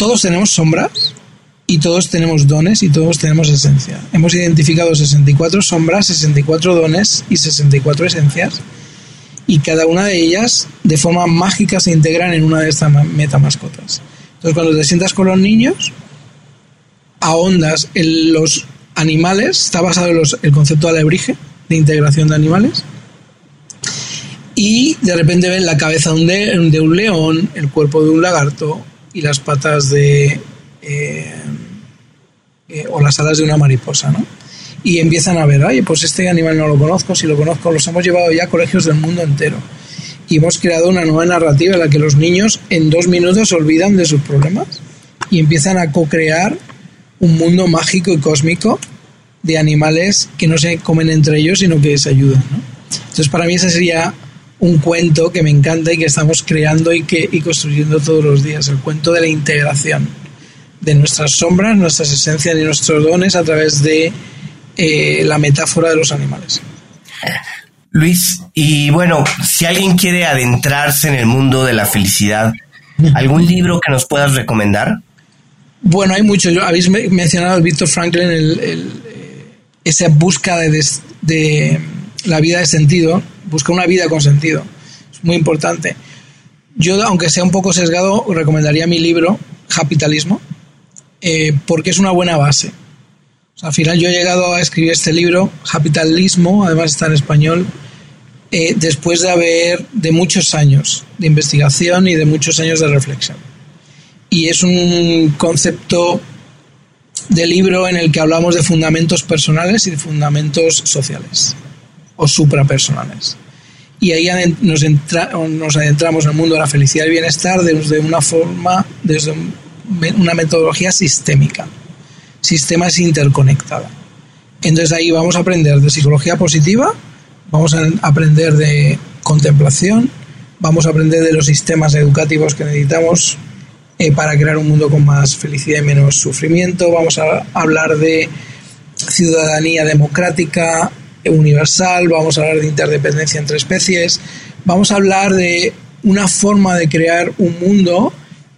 todos tenemos sombras y todos tenemos dones y todos tenemos esencia. Hemos identificado 64 sombras, 64 dones y 64 esencias y cada una de ellas de forma mágica se integran en una de estas metamascotas. Entonces cuando te sientas con los niños, ahondas en los animales, está basado en el concepto de alebrije, de integración de animales, y de repente ven la cabeza de un león, el cuerpo de un lagarto, y las patas de... Eh, eh, o las alas de una mariposa, ¿no? Y empiezan a ver, ay, pues este animal no lo conozco, si lo conozco, los hemos llevado ya a colegios del mundo entero. Y hemos creado una nueva narrativa en la que los niños en dos minutos se olvidan de sus problemas y empiezan a co-crear un mundo mágico y cósmico de animales que no se comen entre ellos, sino que se ayudan. ¿no? Entonces, para mí ese sería un cuento que me encanta y que estamos creando y, que, y construyendo todos los días, el cuento de la integración de nuestras sombras, nuestras esencias y nuestros dones a través de eh, la metáfora de los animales. Luis, y bueno, si alguien quiere adentrarse en el mundo de la felicidad, ¿algún libro que nos puedas recomendar? Bueno, hay muchos. Habéis mencionado a Víctor Franklin, el, esa búsqueda de, de la vida de sentido, busca una vida con sentido. Es muy importante. Yo, aunque sea un poco sesgado, recomendaría mi libro, Capitalismo, eh, porque es una buena base. Al final yo he llegado a escribir este libro, Capitalismo, además está en español, eh, después de haber, de muchos años de investigación y de muchos años de reflexión. Y es un concepto de libro en el que hablamos de fundamentos personales y de fundamentos sociales o suprapersonales. Y ahí nos, nos adentramos en el mundo de la felicidad y bienestar desde una forma, desde una metodología sistémica. Sistemas interconectada. Entonces ahí vamos a aprender de psicología positiva, vamos a aprender de contemplación, vamos a aprender de los sistemas educativos que necesitamos eh, para crear un mundo con más felicidad y menos sufrimiento, vamos a hablar de ciudadanía democrática, universal, vamos a hablar de interdependencia entre especies, vamos a hablar de una forma de crear un mundo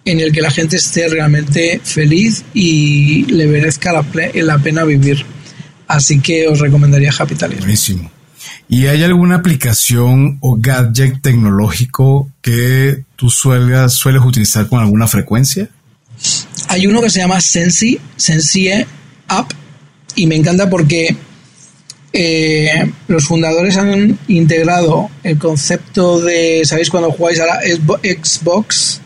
en el que la gente esté realmente feliz y le merezca la, la pena vivir. Así que os recomendaría Capitalismo. Buenísimo. ¿Y hay alguna aplicación o gadget tecnológico que tú sueles, sueles utilizar con alguna frecuencia? Hay uno que se llama Sensi, Sensie App, y me encanta porque eh, los fundadores han integrado el concepto de, ¿sabéis cuando jugáis a la Xbox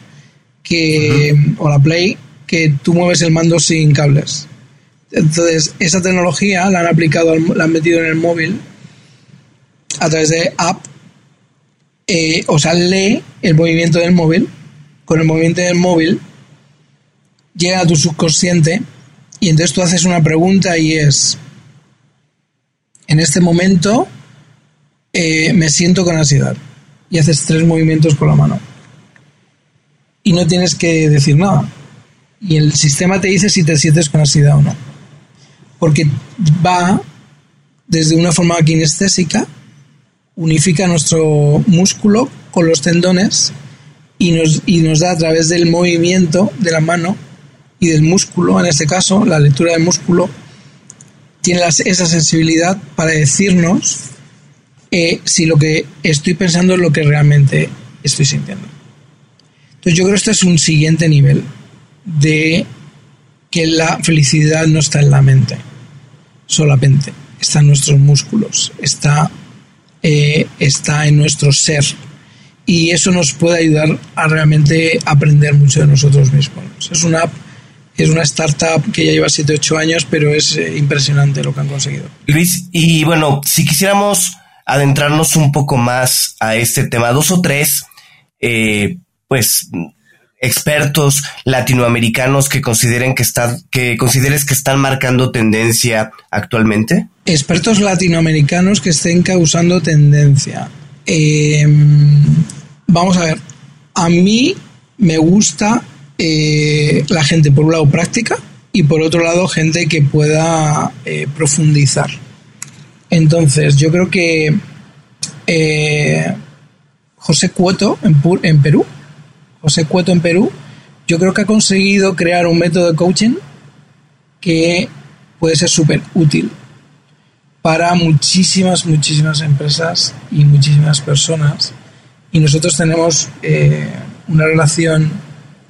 que, o la Play? Que tú mueves el mando sin cables. Entonces, esa tecnología la han aplicado, la han metido en el móvil a través de app. Eh, o sea, lee el movimiento del móvil. Con el movimiento del móvil llega a tu subconsciente y entonces tú haces una pregunta y es en este momento eh, me siento con ansiedad. y haces tres movimientos con la mano. Y no tienes que decir nada. Y el sistema te dice si te sientes con ansiedad o no. Porque va desde una forma kinestésica, unifica nuestro músculo con los tendones y nos, y nos da a través del movimiento de la mano y del músculo, en este caso, la lectura del músculo, tiene esa sensibilidad para decirnos eh, si lo que estoy pensando es lo que realmente estoy sintiendo. Entonces yo creo que este es un siguiente nivel de que la felicidad no está en la mente solamente, está en nuestros músculos, está, eh, está en nuestro ser. Y eso nos puede ayudar a realmente aprender mucho de nosotros mismos. Es una es una startup que ya lleva 7, 8 años, pero es eh, impresionante lo que han conseguido. Luis, y bueno, si quisiéramos adentrarnos un poco más a este tema, dos o tres, eh, pues expertos latinoamericanos que consideren que están, que consideres que están marcando tendencia actualmente? Expertos latinoamericanos que estén causando tendencia. Em, vamos a ver. A mí me gusta eh, la gente, por un lado, práctica y por otro lado, gente que pueda eh, profundizar. Entonces, yo creo que eh, José Cueto en, en Perú, José Cueto en Perú, yo creo que ha conseguido crear un método de coaching que puede ser súper útil para muchísimas, muchísimas empresas y muchísimas personas. Y nosotros tenemos una relación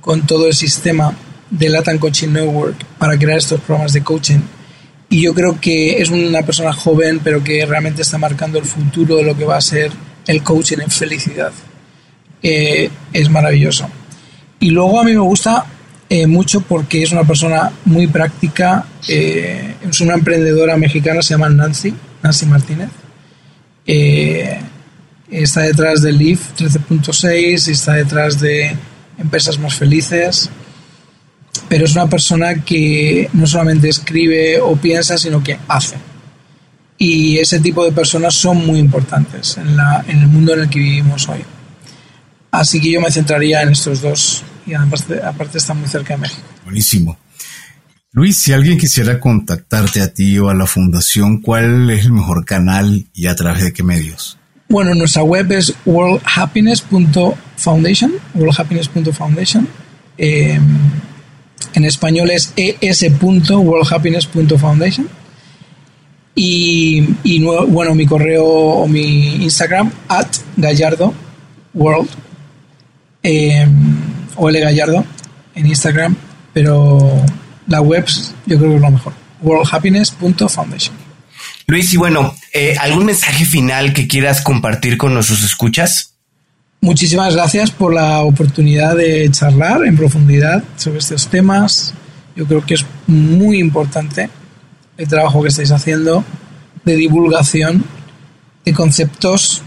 con todo el sistema de Latin Coaching Network para crear estos programas de coaching. Y yo creo que es una persona joven, pero que realmente está marcando el futuro de lo que va a ser el coaching en felicidad. Eh, es maravilloso. Y luego a mí me gusta eh, mucho porque es una persona muy práctica, eh, es una emprendedora mexicana, se llama Nancy, Nancy Martínez. está detrás de Leaf 13.6, está detrás de empresas más felices, pero es una persona que no solamente escribe o piensa, sino que hace. Y ese tipo de personas son muy importantes en, la, en el mundo en el que vivimos hoy. Así que yo me centraría en estos dos y aparte, aparte están muy cerca de México. Buenísimo. Luis, si alguien quisiera contactarte a ti o a la fundación, ¿cuál es el mejor canal y a través de qué medios? Bueno, nuestra web es worldhappiness.foundation, worldhappiness.foundation. Eh, en español es es.worldhappiness.foundation. Y, y bueno, mi correo o mi Instagram, at gallardo world, eh, o L gallardo en Instagram, pero la web yo creo que es lo mejor, worldhappiness.foundation. Luis, y bueno, eh, ¿algún mensaje final que quieras compartir con nuestros escuchas? Muchísimas gracias por la oportunidad de charlar en profundidad sobre estos temas. Yo creo que es muy importante el trabajo que estáis haciendo de divulgación de conceptos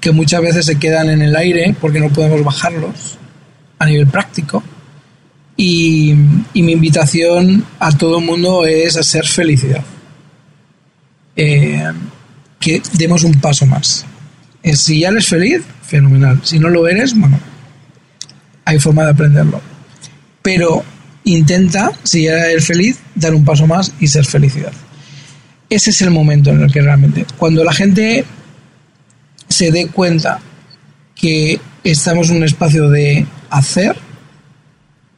que muchas veces se quedan en el aire porque no podemos bajarlos a nivel práctico. Y, mi invitación a todo el mundo es a ser felicidad. Eh, que demos un paso más. Eh, si ya eres feliz, fenomenal. Si no lo eres, bueno, hay forma de aprenderlo. Pero intenta, si ya eres feliz, dar un paso más y ser felicidad. Ese es el momento en el que realmente, cuando la gente se dé cuenta que estamos en un espacio de hacer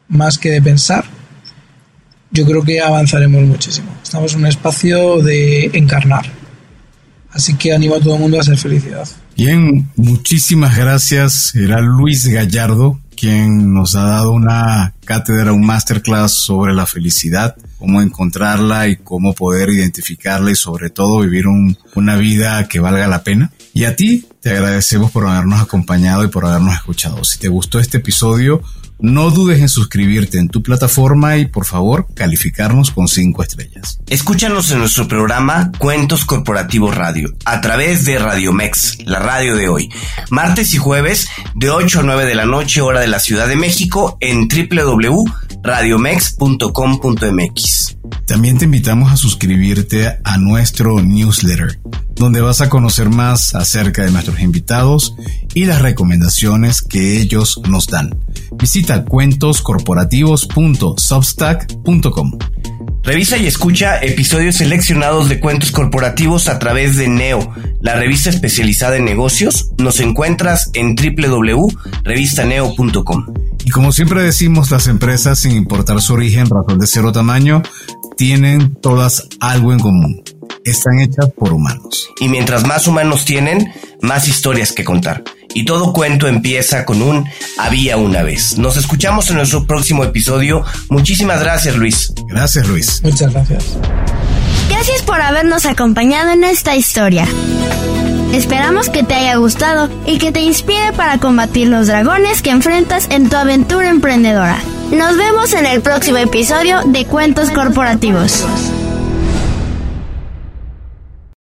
más que de pensar, yo creo que avanzaremos muchísimo. Estamos en un espacio de encarnar. Así que animo a todo el mundo a ser felicidad. Bien, muchísimas gracias. Era Luis Gallardo quien nos ha dado una cátedra, un masterclass sobre la felicidad, cómo encontrarla y cómo poder identificarla y sobre todo vivir una vida que valga la pena. Y a ti te agradecemos por habernos acompañado y por habernos escuchado. Si te gustó este episodio, no dudes en suscribirte en tu plataforma y por favor calificarnos con cinco estrellas. Escúchanos en nuestro programa Cuentos Corporativos Radio a través de Radio Mex, la radio de hoy. Martes y jueves de 8 a 9 de la noche hora de la Ciudad de México en www.radiomex.com.mx. También te invitamos a suscribirte a nuestro newsletter, donde vas a conocer más acerca de nuestros invitados y las recomendaciones que ellos nos dan. Visita cuentoscorporativos.substack.com. Revisa y escucha episodios seleccionados de cuentos corporativos a través de Neo, la revista especializada en negocios. Nos encuentras en www.revistaneo.com. Y como siempre decimos, las empresas, sin importar su origen, razón de ser o tamaño, tienen todas algo en común. Están hechas por humanos. Y mientras más humanos tienen, más historias que contar. Y todo cuento empieza con un había una vez. Nos escuchamos en nuestro próximo episodio. Muchísimas gracias, Luis. Gracias, Luis. Muchas gracias. Gracias por habernos acompañado en esta historia. Esperamos que te haya gustado y que te inspire para combatir los dragones que enfrentas en tu aventura emprendedora. Nos vemos en el próximo episodio de Cuentos Corporativos.